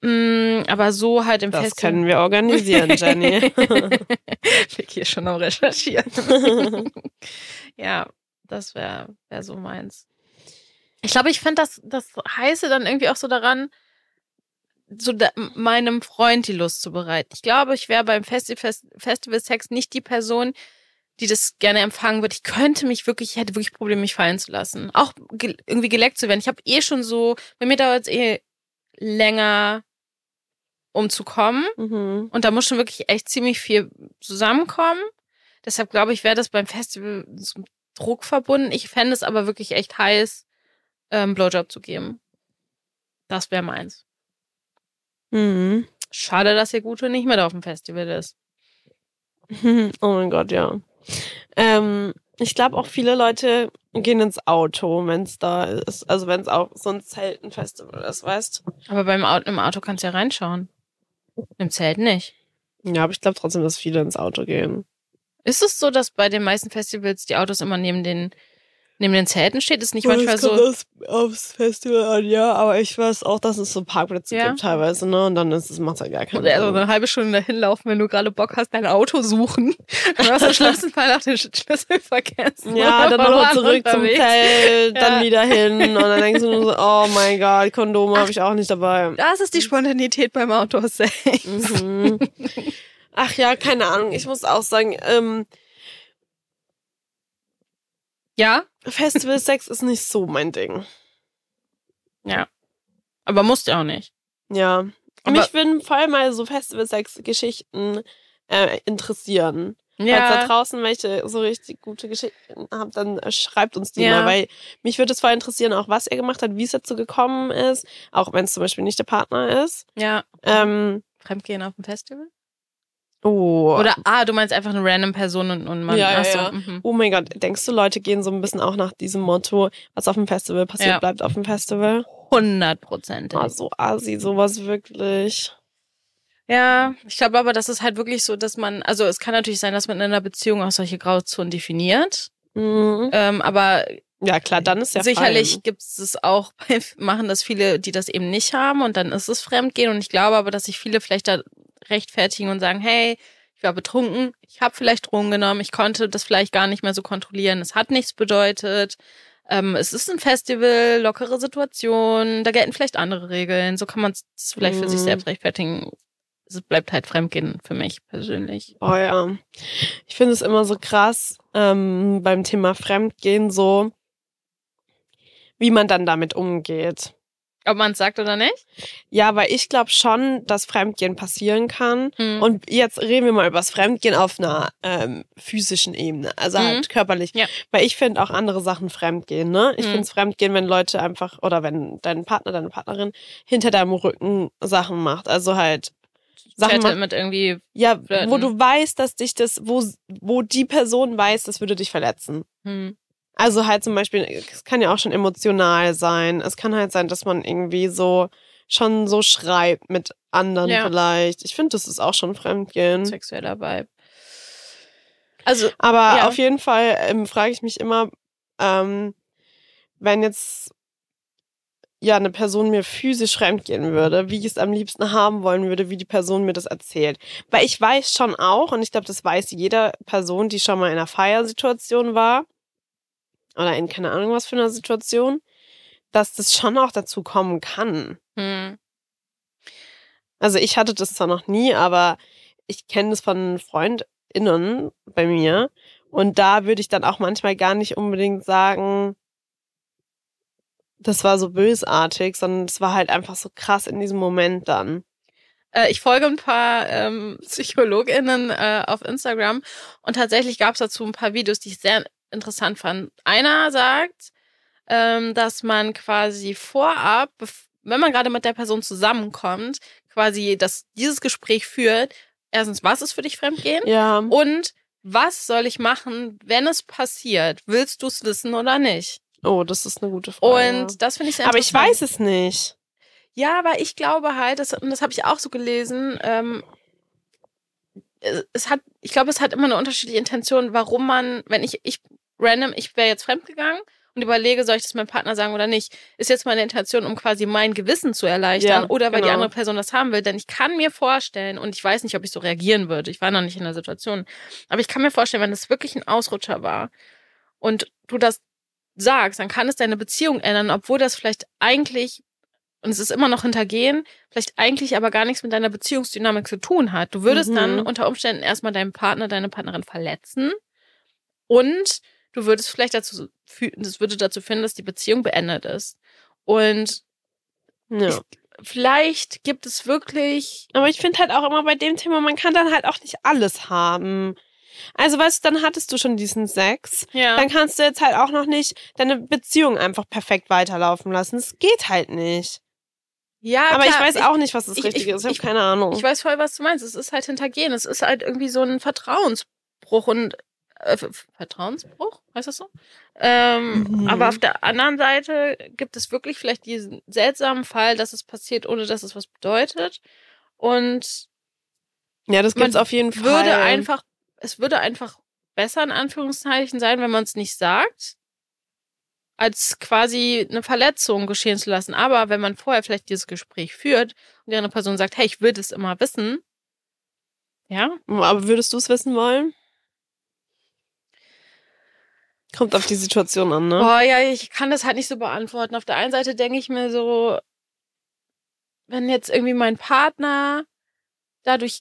Mm, aber so halt im Das Festival. können wir organisieren, Jenny. Vicky ist schon am Recherchieren. ja, das wäre wär so meins. Ich glaube, ich fände das, das heiße dann irgendwie auch so daran, so da, meinem Freund die Lust zu bereiten. Ich glaube, ich wäre beim Festi Fest Festival Sex nicht die Person, die das gerne empfangen wird. Ich könnte mich wirklich, ich hätte wirklich Probleme, mich fallen zu lassen. Auch ge irgendwie geleckt zu werden. Ich habe eh schon so, bei mir dauert es eh länger, um zu kommen. mhm. Und da muss schon wirklich echt ziemlich viel zusammenkommen. Deshalb glaube ich, wäre das beim Festival mit Druck verbunden. Ich fände es aber wirklich echt heiß, ähm, Blowjob zu geben. Das wäre meins. Mhm. Schade, dass ihr Gute nicht mit auf dem Festival ist. Oh mein Gott, ja. Ähm, ich glaube auch viele Leute gehen ins Auto, wenn es da ist. Also wenn es auch so ein Zeltenfestival ist, weißt Aber beim Auto, im Auto kannst du ja reinschauen. Im Zelt nicht. Ja, aber ich glaube trotzdem, dass viele ins Auto gehen. Ist es so, dass bei den meisten Festivals die Autos immer neben den, neben den Zelten steht? Ist nicht manchmal so. Das aufs Festival an, ja, aber ich weiß auch, dass es so Parkplätze Ja. gibt teilweise, ne? Und dann ist es macht ja gar keinen Oder also Sinn. eine halbe Stunde dahin laufen, wenn du gerade Bock hast, dein Auto suchen. Du hast im schlimmsten Fall nach den Sch- Schlüssel vergessen. Ja, dann Oder noch waren zurück zum unterwegs. Zelt, dann Ja. wieder hin und dann denkst du nur so, oh mein Gott, Kondome habe ich auch nicht dabei. Das ist die Spontanität beim Outdoor Sex. Mhm. Ach ja, keine Ahnung. Ich muss auch sagen, ähm, Ja, Festival Sex ist nicht so mein Ding. aber musst ja auch nicht. Ja. Aber- Mich würden vor allem mal so Festival Sex Geschichten äh, interessieren. Falls da Ja, draußen welche so richtig gute Geschichten habt, dann äh, schreibt uns die Ja. mal, weil mich würde es voll interessieren, auch was er gemacht hat, wie es dazu gekommen ist, auch wenn es zum Beispiel nicht der Partner ist. ja. Ähm, Fremdgehen auf dem Festival? Oh. Oder, ah, du meinst einfach eine random Person und, und man. Ja, ja, ja. mhm. Oh mein Gott, denkst du, Leute gehen so ein bisschen auch nach diesem Motto, was auf dem Festival passiert, Ja. bleibt auf dem Festival? 100 Prozent. Oh, so assi, sowas wirklich. Ja, ich glaube aber, das ist halt wirklich so, dass man, also es kann natürlich sein, dass man in einer Beziehung auch solche Grauzonen definiert. Mhm. Ähm, aber Ja, klar, dann ist ja sicherlich gibt es auch, machen das viele, die das eben nicht haben und dann ist es Fremdgehen. Und ich glaube aber, dass sich viele vielleicht da rechtfertigen und sagen, hey, ich war betrunken, ich habe vielleicht Drogen genommen, ich konnte das vielleicht gar nicht mehr so kontrollieren, es hat nichts bedeutet. Ähm, es ist ein Festival, lockere Situation, da gelten vielleicht andere Regeln. So kann man es vielleicht für sich Mhm. selbst rechtfertigen. Es bleibt halt Fremdgehen für mich persönlich. Oh ja. Ich finde es immer so krass ähm, beim Thema Fremdgehen so, wie man dann damit umgeht. Ob man es sagt oder nicht? Ja, weil ich glaube schon, dass Fremdgehen passieren kann. Hm. Und jetzt reden wir mal über das Fremdgehen auf einer ähm, physischen Ebene, also Mhm. halt körperlich. Ja. Weil ich finde auch andere Sachen Fremdgehen, ne? Ich Mhm. finde es Fremdgehen, wenn Leute einfach oder wenn dein Partner, deine Partnerin hinter deinem Rücken Sachen macht. Also halt Sachen macht, mit irgendwie. ja, flirten. wo du weißt, dass dich das, wo, wo die Person weiß, das würde dich verletzen. Hm. Also halt zum Beispiel, es kann ja auch schon emotional sein. Es kann halt sein, dass man irgendwie so schon so schreibt mit anderen Ja. vielleicht. Ich finde, das ist auch schon Fremdgehen. sexueller Vibe. Also, Aber Ja. auf jeden Fall ähm, frage ich mich immer, ähm, wenn jetzt ja eine Person mir physisch fremdgehen würde, wie ich es am liebsten haben wollen würde, wie die Person mir das erzählt. Weil ich weiß schon auch, und ich glaube, das weiß jede Person, die schon mal in einer Feiersituation war, oder in keine Ahnung was für einer Situation, dass das schon auch dazu kommen kann. hm. Also ich hatte das zwar noch nie, aber ich kenne das von FreundInnen bei mir. Und da würde ich dann auch manchmal gar nicht unbedingt sagen, das war so bösartig, sondern es war halt einfach so krass in diesem Moment dann. Äh, ich folge ein paar ähm, PsychologInnen äh, auf Instagram und tatsächlich gab es dazu ein paar Videos, die ich sehr interessant fand. Einer sagt, ähm, dass man quasi vorab, wenn man gerade mit der Person zusammenkommt, quasi dass dieses Gespräch führt. Erstens, was ist für dich Fremdgehen? Ja. Und was soll ich machen, wenn es passiert? Willst du es wissen oder nicht? Oh, das ist eine gute Frage. Und das finde ich sehr aber ich weiß es nicht. Ja, aber ich glaube halt, das, und das habe ich auch so gelesen, ähm, es- es hat, ich glaube, es hat immer eine unterschiedliche Intention, warum man, wenn ich, ich random, ich wäre jetzt fremdgegangen und überlege, soll ich das meinem Partner sagen oder nicht, ist jetzt meine Intention, um quasi mein Gewissen zu erleichtern Ja, oder weil die genau. andere Person das haben will, denn ich kann mir vorstellen, und ich weiß nicht, ob ich so reagieren würde, ich war noch nicht in der Situation, aber ich kann mir vorstellen, wenn es wirklich ein Ausrutscher war und du das sagst, dann kann es deine Beziehung ändern, obwohl das vielleicht eigentlich und es ist immer noch hintergehen, vielleicht eigentlich aber gar nichts mit deiner Beziehungsdynamik zu tun hat. Du würdest Mhm. dann unter Umständen erstmal deinen Partner, deine Partnerin verletzen und du würdest vielleicht dazu, das würde dazu führen, dass die Beziehung beendet ist. Und Ja. Ich- vielleicht gibt es wirklich, Aber ich finde halt auch immer bei dem Thema, man kann dann halt auch nicht alles haben. Also weißt du, dann hattest du schon diesen Sex. ja, Dann kannst du jetzt halt auch noch nicht deine Beziehung einfach perfekt weiterlaufen lassen. Es geht halt nicht. Ja, Aber klar, ich weiß auch nicht, was das ich- Richtige ich- ist. Ich habe keine Ahnung. Ich weiß voll, was du meinst. Es ist halt hintergehen. Es ist halt irgendwie so ein Vertrauensbruch und äh, Vertrauensbruch, heißt das so? Ähm, Mhm. Aber auf der anderen Seite gibt es wirklich vielleicht diesen seltsamen Fall, dass es passiert, ohne dass es was bedeutet. Und Ja, das gibt's auf jeden Fall. würde einfach, es würde einfach besser in Anführungszeichen sein, wenn man es nicht sagt, als quasi eine Verletzung geschehen zu lassen. Aber wenn man vorher vielleicht dieses Gespräch führt und die andere Person sagt, hey, ich will das immer wissen, ja, Aber würdest du es wissen wollen? Kommt auf die Situation an, ne? Boah, ja, ich kann das halt nicht so beantworten. Auf der einen Seite denke ich mir so, wenn jetzt irgendwie mein Partner dadurch,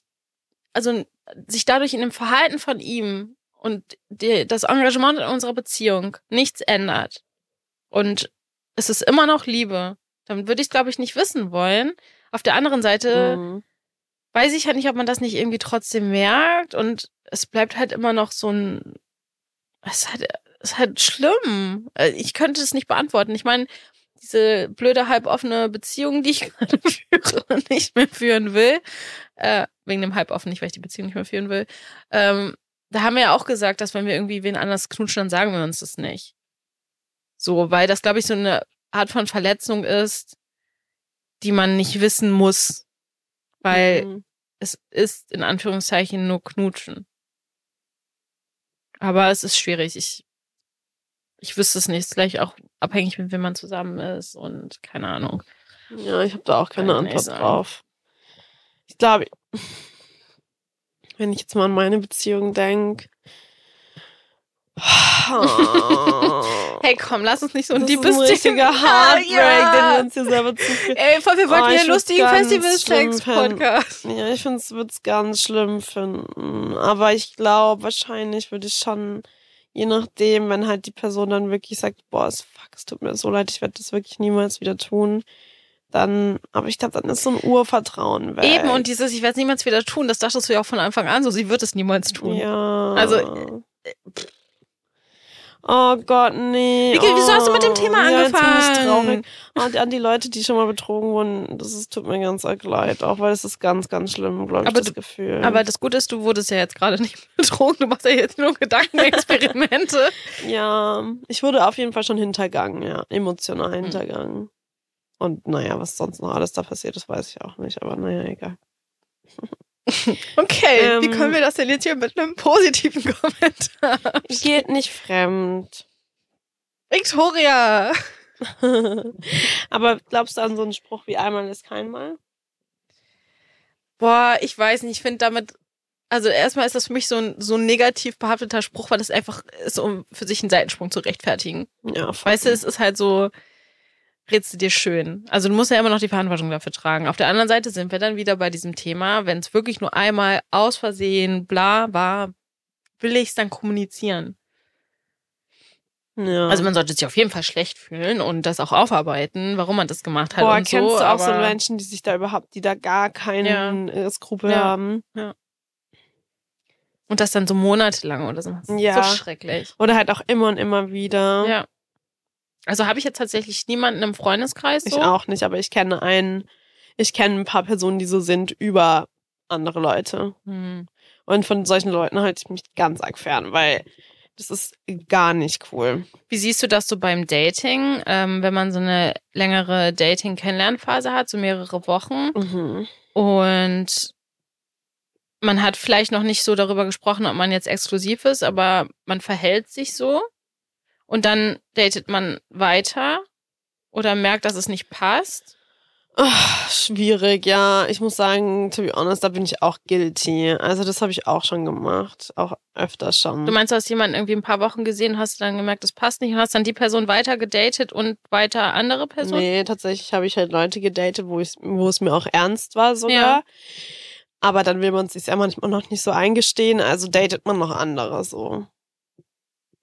also sich dadurch in dem Verhalten von ihm und die, das Engagement in unserer Beziehung nichts ändert und es ist immer noch Liebe, dann würde ich es, glaube ich, nicht wissen wollen. Auf der anderen Seite Mhm. weiß ich halt nicht, ob man das nicht irgendwie trotzdem merkt und es bleibt halt immer noch so ein, es ist halt, es ist halt schlimm. Äh, Ich könnte es nicht beantworten. Ich meine, diese blöde halboffene Beziehung, die ich gerade führe und nicht mehr führen will, äh, wegen dem halboffen nicht, weil ich die Beziehung nicht mehr führen will, ähm, da haben wir ja auch gesagt, dass wenn wir irgendwie wen anders knutschen, dann sagen wir uns das nicht. So, weil das, glaube ich, so eine Art von Verletzung ist, die man nicht wissen muss. Weil Mhm. es ist in Anführungszeichen nur Knutschen. Aber es ist schwierig. Ich, ich wüsste es nicht. Es ist gleich auch abhängig, mit wem man zusammen ist und keine Ahnung. Ja, ich habe da auch keine Antwort sagen. drauf. Ich glaube, wenn ich jetzt mal an meine Beziehung denke. Hey, komm, lass uns nicht so das ein ist ein richtiger Heartbreak, ja. den wir uns hier selber zuführen. Ey, voll, wir Oh, wollten ich hier einen lustigen Festival-Sex-Podcast. Ja, ich finde es ganz schlimm finden. Aber ich glaube, wahrscheinlich würde ich schon, je nachdem, wenn halt die Person dann wirklich sagt, boah, es fuck, es tut mir so leid, ich werde das wirklich niemals wieder tun. Dann, aber ich glaube, dann ist so ein Urvertrauen weg. Eben, und dieses, ich werde es niemals wieder tun, das dachtest du ja auch von Anfang an so, sie wird es niemals tun. Ja. Also, äh, Oh Gott, nee. Vicky, wieso hast du mit dem Oh, Thema ja, ich angefangen? traurig. Und an die Leute, die schon mal betrogen wurden, das ist, tut mir ganz arg leid. Auch weil es ist ganz, ganz schlimm, glaube ich, Aber das du- Gefühl. Aber das Gute ist, du wurdest ja jetzt gerade nicht betrogen, du machst ja jetzt nur Gedankenexperimente. Ja, ich wurde auf jeden Fall schon hintergangen, ja. Hm. Emotional hintergangen. Und naja, was sonst noch alles da passiert ist, weiß ich auch nicht. Aber naja, egal. Okay, wie Ähm. können wir das denn jetzt hier mit einem positiven Kommentar? Geht nicht fremd. Victoria! Aber glaubst du an so einen Spruch wie einmal ist kein Mal? Boah, ich weiß nicht, ich finde damit, also erstmal ist das für mich so ein, so ein negativ behafteter Spruch, weil das einfach ist, um für sich einen Seitensprung zu rechtfertigen. Ja, voll. Weißt du, es ist halt so, redst du dir schön. Also du musst ja immer noch die Verantwortung dafür tragen. Auf der anderen Seite sind wir dann wieder bei diesem Thema, wenn es wirklich nur einmal aus Versehen bla war, will ich es dann kommunizieren. ja. Also man sollte sich auf jeden Fall schlecht fühlen und das auch aufarbeiten, warum man das gemacht hat Boah, und kennst so. du auch so Menschen, die sich da überhaupt, die da gar keinen äh, Skrupel Ja. haben? Und das dann so monatelang oder so. Das ist Ja. So schrecklich. Oder halt auch immer und immer wieder. Ja. Also habe ich jetzt tatsächlich niemanden im Freundeskreis Ich so. auch nicht, aber ich kenne einen, ich kenne ein paar Personen, die so sind über andere Leute. Hm. Und von solchen Leuten halte ich mich ganz arg fern, weil das ist gar nicht cool. Wie siehst du das so beim Dating, ähm, wenn man so eine längere Dating-Kennenlernphase hat, so mehrere Wochen Mhm. und man hat vielleicht noch nicht so darüber gesprochen, ob man jetzt exklusiv ist, aber man verhält sich so und dann datet man weiter oder merkt, dass es nicht passt. Ah, schwierig, ja. Ich muss sagen, to be honest, da bin ich auch guilty. Also das habe ich auch schon gemacht. Auch öfter schon. Du meinst, du hast jemanden irgendwie ein paar Wochen gesehen, hast dann gemerkt, das passt nicht und hast dann die Person weiter gedatet und weiter andere Personen? Nee, tatsächlich habe ich halt Leute gedatet, wo, ich, wo es mir auch ernst war sogar. Ja. Aber dann will man es sich ja manchmal noch nicht so eingestehen, also datet man noch andere so.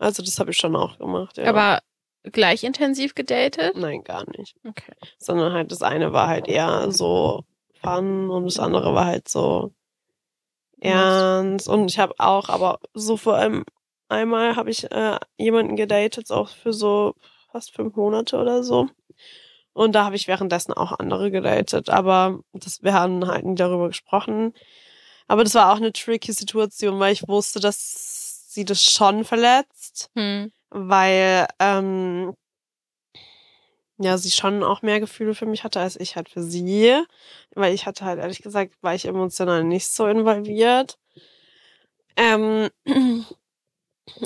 Also das habe ich schon auch gemacht, ja. Aber gleich intensiv gedatet? Nein, gar nicht. Okay. Sondern halt das eine war halt eher so Fun und das andere war halt so ernst. Und ich habe auch, aber so vor allem einmal habe ich äh, jemanden gedatet, auch für so fast fünf Monate oder so. Und da habe ich währenddessen auch andere gedatet. Aber das, wir haben halt nie darüber gesprochen. Aber das war auch eine tricky Situation, weil ich wusste, dass sie das schon verletzt Hm. weil ähm, ja, sie schon auch mehr Gefühle für mich hatte als ich halt für sie. Weil ich hatte halt ehrlich gesagt, war ich emotional nicht so involviert. Ähm,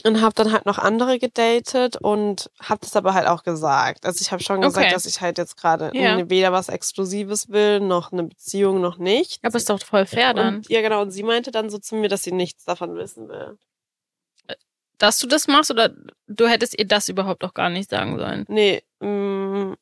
und habe dann halt noch andere gedatet und habe das aber halt auch gesagt. Also ich habe schon gesagt, Okay. dass ich halt jetzt gerade Ja. weder was Exklusives will, noch eine Beziehung, noch nicht. Aber ist doch voll fair dann. Und, ja, genau. Und sie meinte dann so zu mir, dass sie nichts davon wissen will. Dass du das machst oder du hättest ihr das überhaupt auch gar nicht sagen sollen. Nee, mm,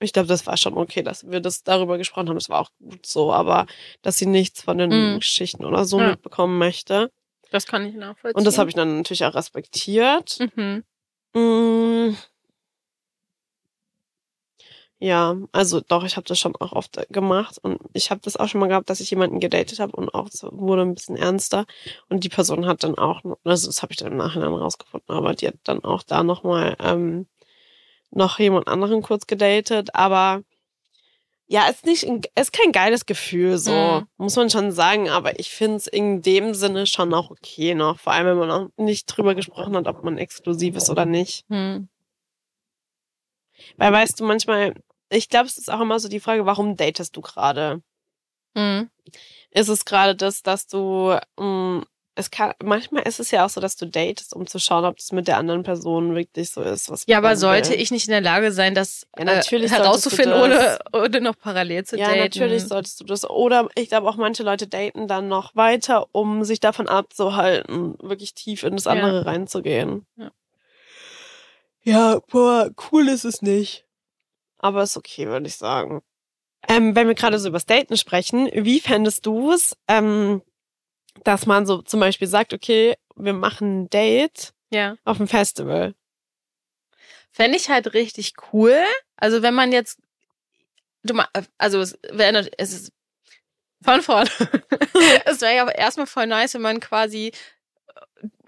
ich glaube, das war schon okay, dass wir das darüber gesprochen haben. Das war auch gut so, aber dass sie nichts von den Mhm. Geschichten oder so Ja. mitbekommen möchte. Das kann ich nachvollziehen. Und das habe ich dann natürlich auch respektiert. Mhm. Mm. Ja, also doch, ich habe das schon auch oft gemacht und ich habe das auch schon mal gehabt, dass ich jemanden gedatet habe und auch so wurde ein bisschen ernster und die Person hat dann auch, also das habe ich dann im Nachhinein rausgefunden, aber die hat dann auch da nochmal ähm, noch jemand anderen kurz gedatet, aber ja, ist nicht, ist kein geiles Gefühl, so Mhm. muss man schon sagen, aber ich finde es in dem Sinne schon auch okay noch, vor allem wenn man auch nicht drüber gesprochen hat, ob man exklusiv ist oder nicht. Hm. Weil weißt du, manchmal, ich glaube, es ist auch immer so die Frage, warum datest du gerade? Hm. Ist es gerade das, dass du, mh, es kann, manchmal ist es ja auch so, dass du datest, um zu schauen, ob es mit der anderen Person wirklich so ist, was Ja, aber sollte will. ich nicht in der Lage sein, das Ja, natürlich äh, herauszufinden, ohne, ohne noch parallel zu Ja, daten? natürlich solltest du das. Oder ich glaube auch manche Leute daten dann noch weiter, um sich davon abzuhalten, wirklich tief in das Ja. andere reinzugehen. Ja. ja, boah, cool ist es nicht. Aber ist okay, würde ich sagen. Ähm, wenn wir gerade so über das Daten sprechen, wie fändest du es, ähm, dass man so zum Beispiel sagt, okay, wir machen ein Date Ja. auf dem Festival? Fände ich halt richtig cool. Also wenn man jetzt, du ma- also es wäre, es ist von vorne. es wäre ja aber erstmal voll nice, wenn man quasi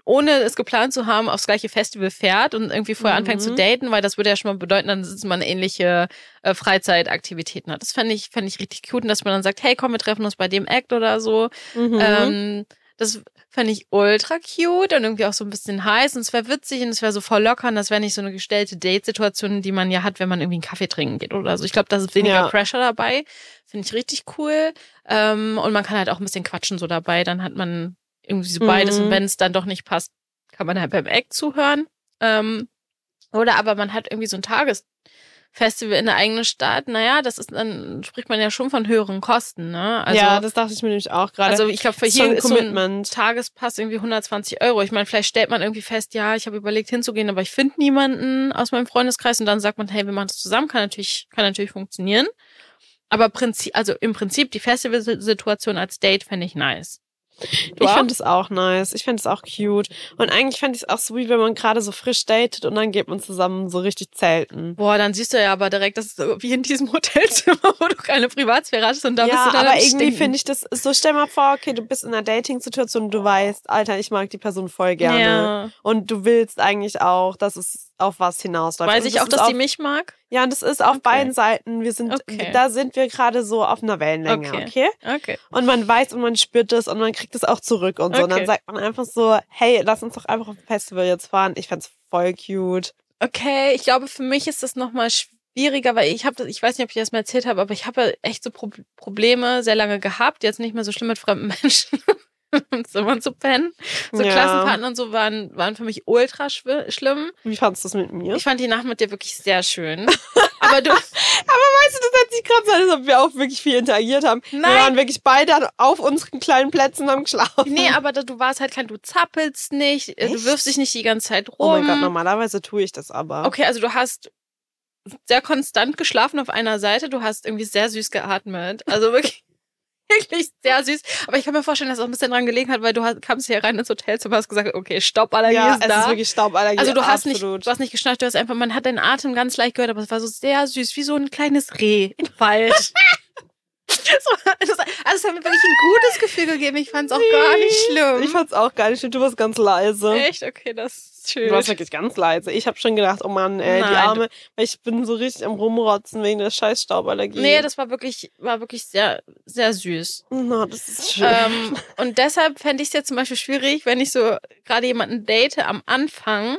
ohne es geplant zu haben, aufs gleiche Festival fährt und irgendwie vorher anfängt zu Mhm. daten, weil das würde ja schon mal bedeuten, dass man ähnliche äh, Freizeitaktivitäten hat. Das fände ich, fände ich richtig cute, und dass man dann sagt, hey, komm, wir treffen uns bei dem Act oder so. Mhm. Ähm, das fände ich ultra cute und irgendwie auch so ein bisschen heiß und es wäre witzig und es wäre so voll locker und das wäre nicht so eine gestellte Date-Situation, die man ja hat, wenn man irgendwie einen Kaffee trinken geht oder so. Ich glaube, da ist weniger Ja. Pressure dabei. Finde ich richtig cool. Ähm, und man kann halt auch ein bisschen quatschen so dabei. Dann hat man irgendwie so beides Mhm. und wenn es dann doch nicht passt, kann man halt beim Eck zuhören. Ähm, oder aber man hat irgendwie so ein Tagesfestival in der eigenen Stadt. Naja, das ist dann spricht man ja schon von höheren Kosten, ne? Also, ja, das dachte ich mir nämlich auch gerade. also ich glaube, für hier ist so ein. Tagespass irgendwie 120 Euro. Ich meine, vielleicht stellt man irgendwie fest, ja, ich habe überlegt hinzugehen, aber ich finde niemanden aus meinem Freundeskreis und dann sagt man, hey, wir machen das zusammen, kann natürlich, kann natürlich funktionieren. Aber Prinzip, also im Prinzip die Festivalsituation als Date fände ich nice. Du ich finde es auch nice. Ich finde es auch cute. Und eigentlich fände ich es auch sweet, wenn man gerade so frisch datet und dann geht man zusammen so richtig zelten. Boah, dann siehst du ja aber direkt, das ist so wie in diesem Hotelzimmer, wo du keine Privatsphäre hast und da bist ja, du dann aber irgendwie finde ich das so, stell mal vor, okay, du bist in einer Dating-Situation und du weißt, Alter, ich mag die Person voll gerne. Ja. Und du willst eigentlich auch, dass es auf was hinausläuft. Weiß ich auch, dass auf, die mich mag? Ja, und das ist auf Okay. beiden Seiten. Wir sind, Okay. da sind wir gerade so auf einer Wellenlänge, Okay. okay? Okay. Und man weiß und man spürt es und man kriegt es auch zurück und so. Und dann sagt man einfach so, hey, lass uns doch einfach auf ein Festival jetzt fahren. Ich fand's voll cute. Okay, ich glaube, für mich ist das nochmal schwieriger, weil ich habe, ich weiß nicht, ob ich das mal erzählt habe, aber ich habe ja echt so Pro Probleme sehr lange gehabt. Jetzt nicht mehr so schlimm mit fremden Menschen. Im Zimmer zu pennen. So Ja. Klassenpartner und so waren, waren für mich ultra schlimm. Wie fandst du es mit mir? Ich fand die Nacht mit dir wirklich sehr schön. Aber du, Aber weißt du, das hat sich gerade so, als ob wir auch wirklich viel interagiert haben. Wir Nein. waren wirklich beide auf unseren kleinen Plätzen am Schlafen. nee, aber du warst halt kein, du zappelst nicht, äh, du Echt? wirfst dich nicht die ganze Zeit rum. Oh mein Gott, normalerweise tue ich das aber. Okay, also du hast sehr konstant geschlafen auf einer Seite. Du hast irgendwie sehr süß geatmet. Also wirklich, wirklich sehr süß. Aber ich kann mir vorstellen, dass es auch ein bisschen dran gelegen hat, weil du kamst hier rein ins Hotelzimmer und hast gesagt, okay, Stauballergie Ja, ist es da. ist wirklich Stauballergie. also du hast nicht, absolut. du hast nicht geschnarcht, du hast einfach, man hat deinen Atem ganz leicht gehört, aber es war so sehr süß, wie so ein kleines Reh im Wald. So, das, also es hat mir wirklich ein gutes Gefühl gegeben. Ich fand es auch gar nicht schlimm. Ich fand's auch gar nicht schlimm. Du warst ganz leise. Echt? Okay, das schön. Du warst wirklich ganz leise. Ich habe schon gedacht, oh Mann, ey, die Nein, Arme, weil ich bin so richtig am Rumrotzen wegen der scheiß Stauballergie. Nee, das war wirklich, war wirklich sehr, sehr süß. No, das ist schön. Ähm, und deshalb fände ich es jetzt zum Beispiel schwierig, wenn ich so gerade jemanden date am Anfang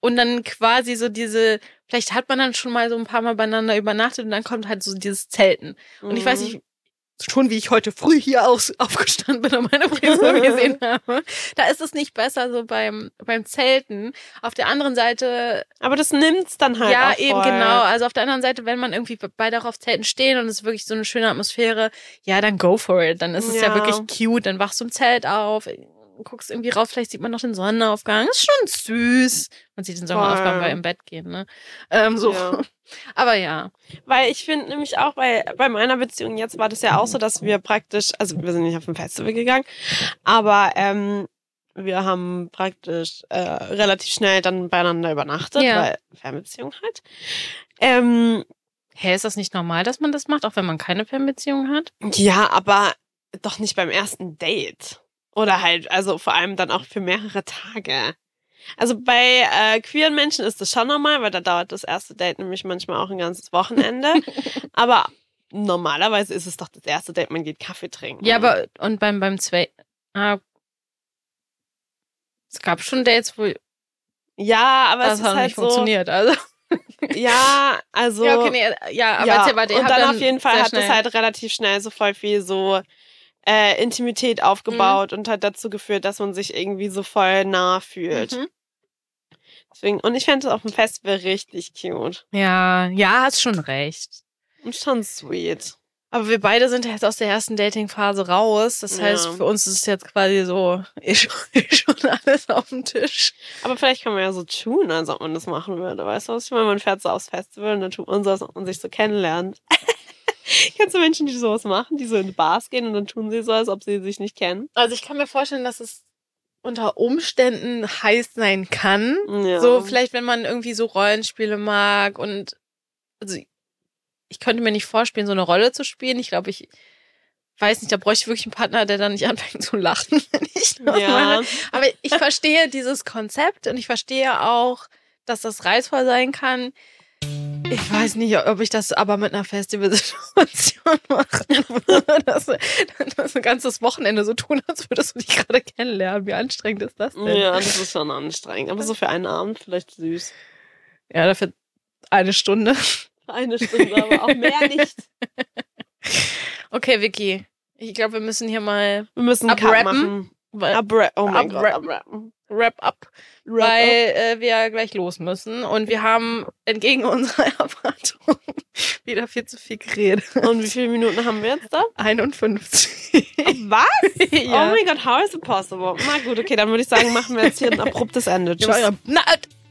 und dann quasi so diese, vielleicht hat man dann schon mal so ein paar Mal beieinander übernachtet und dann kommt halt so dieses Zelten. Und ich weiß Mhm. nicht, schon wie ich heute früh hier aus, aufgestanden bin und meine Frisur gesehen habe. Da ist es nicht besser so beim, beim Zelten. Auf der anderen Seite, Aber das nimmt's dann halt ja, eben voll. genau. Also auf der anderen Seite, wenn man irgendwie beide auch auf Zelten stehen und es ist wirklich so eine schöne Atmosphäre, ja, dann go for it. Dann ist es ja, Ja. wirklich cute. Dann wachst du im Zelt auf, guckst irgendwie raus, vielleicht sieht man noch den Sonnenaufgang. Ist schon süß. Man sieht den Sonnenaufgang bei im Bett gehen, ne? Ähm, so. Ja. Aber ja. Weil ich finde nämlich auch, bei, bei meiner Beziehung jetzt war das ja auch so, dass wir praktisch, also wir sind nicht auf ein Festival gegangen, aber ähm, wir haben praktisch äh, relativ schnell dann beieinander übernachtet, Ja. weil Fernbeziehung halt. Ähm, Hä, ist das nicht normal, dass man das macht, auch wenn man keine Fernbeziehung hat? ja, aber doch nicht beim ersten Date. Oder halt, also vor allem dann auch für mehrere Tage. Also bei äh, queeren Menschen ist das schon normal, weil da dauert das erste Date nämlich manchmal auch ein ganzes Wochenende. aber normalerweise ist es doch das erste Date, man geht Kaffee trinken. Ja, aber und beim beim zwei ah, es gab schon Dates, wo Ja, aber das es ist hat halt nicht so. funktioniert. Also Ja, also. ja, okay, nee, ja, aber ja, weiter. Ihr und dann, auf jeden Fall hat es schnell- halt relativ schnell so voll viel so äh, Intimität aufgebaut und hat dazu geführt, dass man sich irgendwie so voll nah fühlt. Mhm. Deswegen, und ich fände es auf dem Festival richtig cute. Ja, ja, hast schon recht. Und schon sweet. Aber wir beide sind jetzt aus der ersten Dating-Phase raus. Das Ja. heißt, für uns ist es jetzt quasi so, schon, ist schon alles auf dem Tisch. Aber vielleicht kann man ja so tun, als ob man das machen würde. Weißt du, was ich meine? Man fährt so aufs Festival und dann tut man so, als ob man sich so kennenlernt. Kennst du Menschen, die sowas machen, die so in Bars gehen und dann tun sie so, als ob sie sich nicht kennen? Also ich kann mir vorstellen, dass es unter Umständen heiß sein kann. Ja. So, vielleicht, wenn man irgendwie so Rollenspiele mag und also ich könnte mir nicht vorstellen, so eine Rolle zu spielen. Ich glaube, ich weiß nicht, da bräuchte ich wirklich einen Partner, der dann nicht anfängt zu lachen, wenn ich Ja. Aber ich verstehe dieses Konzept und ich verstehe auch, dass das reizvoll sein kann. Ich weiß nicht, ob ich das aber mit einer Festivalsituation machen würde. Dass, dass ein ganzes Wochenende so tun, als würdest du dich gerade kennenlernen. Wie anstrengend ist das denn? Ja, das ist schon anstrengend. Aber so für einen Abend vielleicht süß. Ja, dafür eine Stunde. Eine Stunde, aber auch mehr nicht. Okay, Vicky. Ich glaube, wir müssen hier mal Wir müssen einen Cut Abrappen? machen. Abra oh mein Gott, Abrappen. Abrappen. Wrap up, weil äh, wir gleich los müssen. Und wir haben entgegen unserer Erwartung wieder viel zu viel geredet. Und wie viele Minuten haben wir jetzt da? 51. Was? ja. Oh mein Gott, how is it possible? Na gut, okay, dann würde ich sagen, machen wir jetzt hier ein abruptes Ende. Tschüss. Na,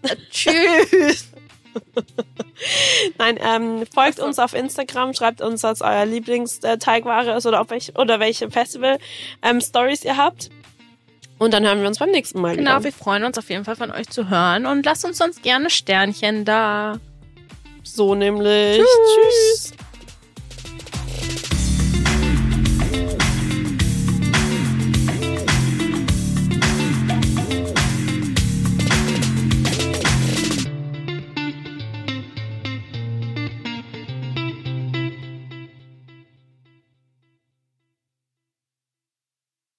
äh, tschüss. Nein, ähm, folgt uns auf Instagram, schreibt uns, was euer Lieblingsteigware ist oder auf welch, oder welche Festival-Stories ihr habt. Und dann hören wir uns beim nächsten Mal Genau, wieder. wir freuen uns auf jeden Fall von euch zu hören und lasst uns sonst gerne Sternchen da. So nämlich. Tschüss. Tschüss.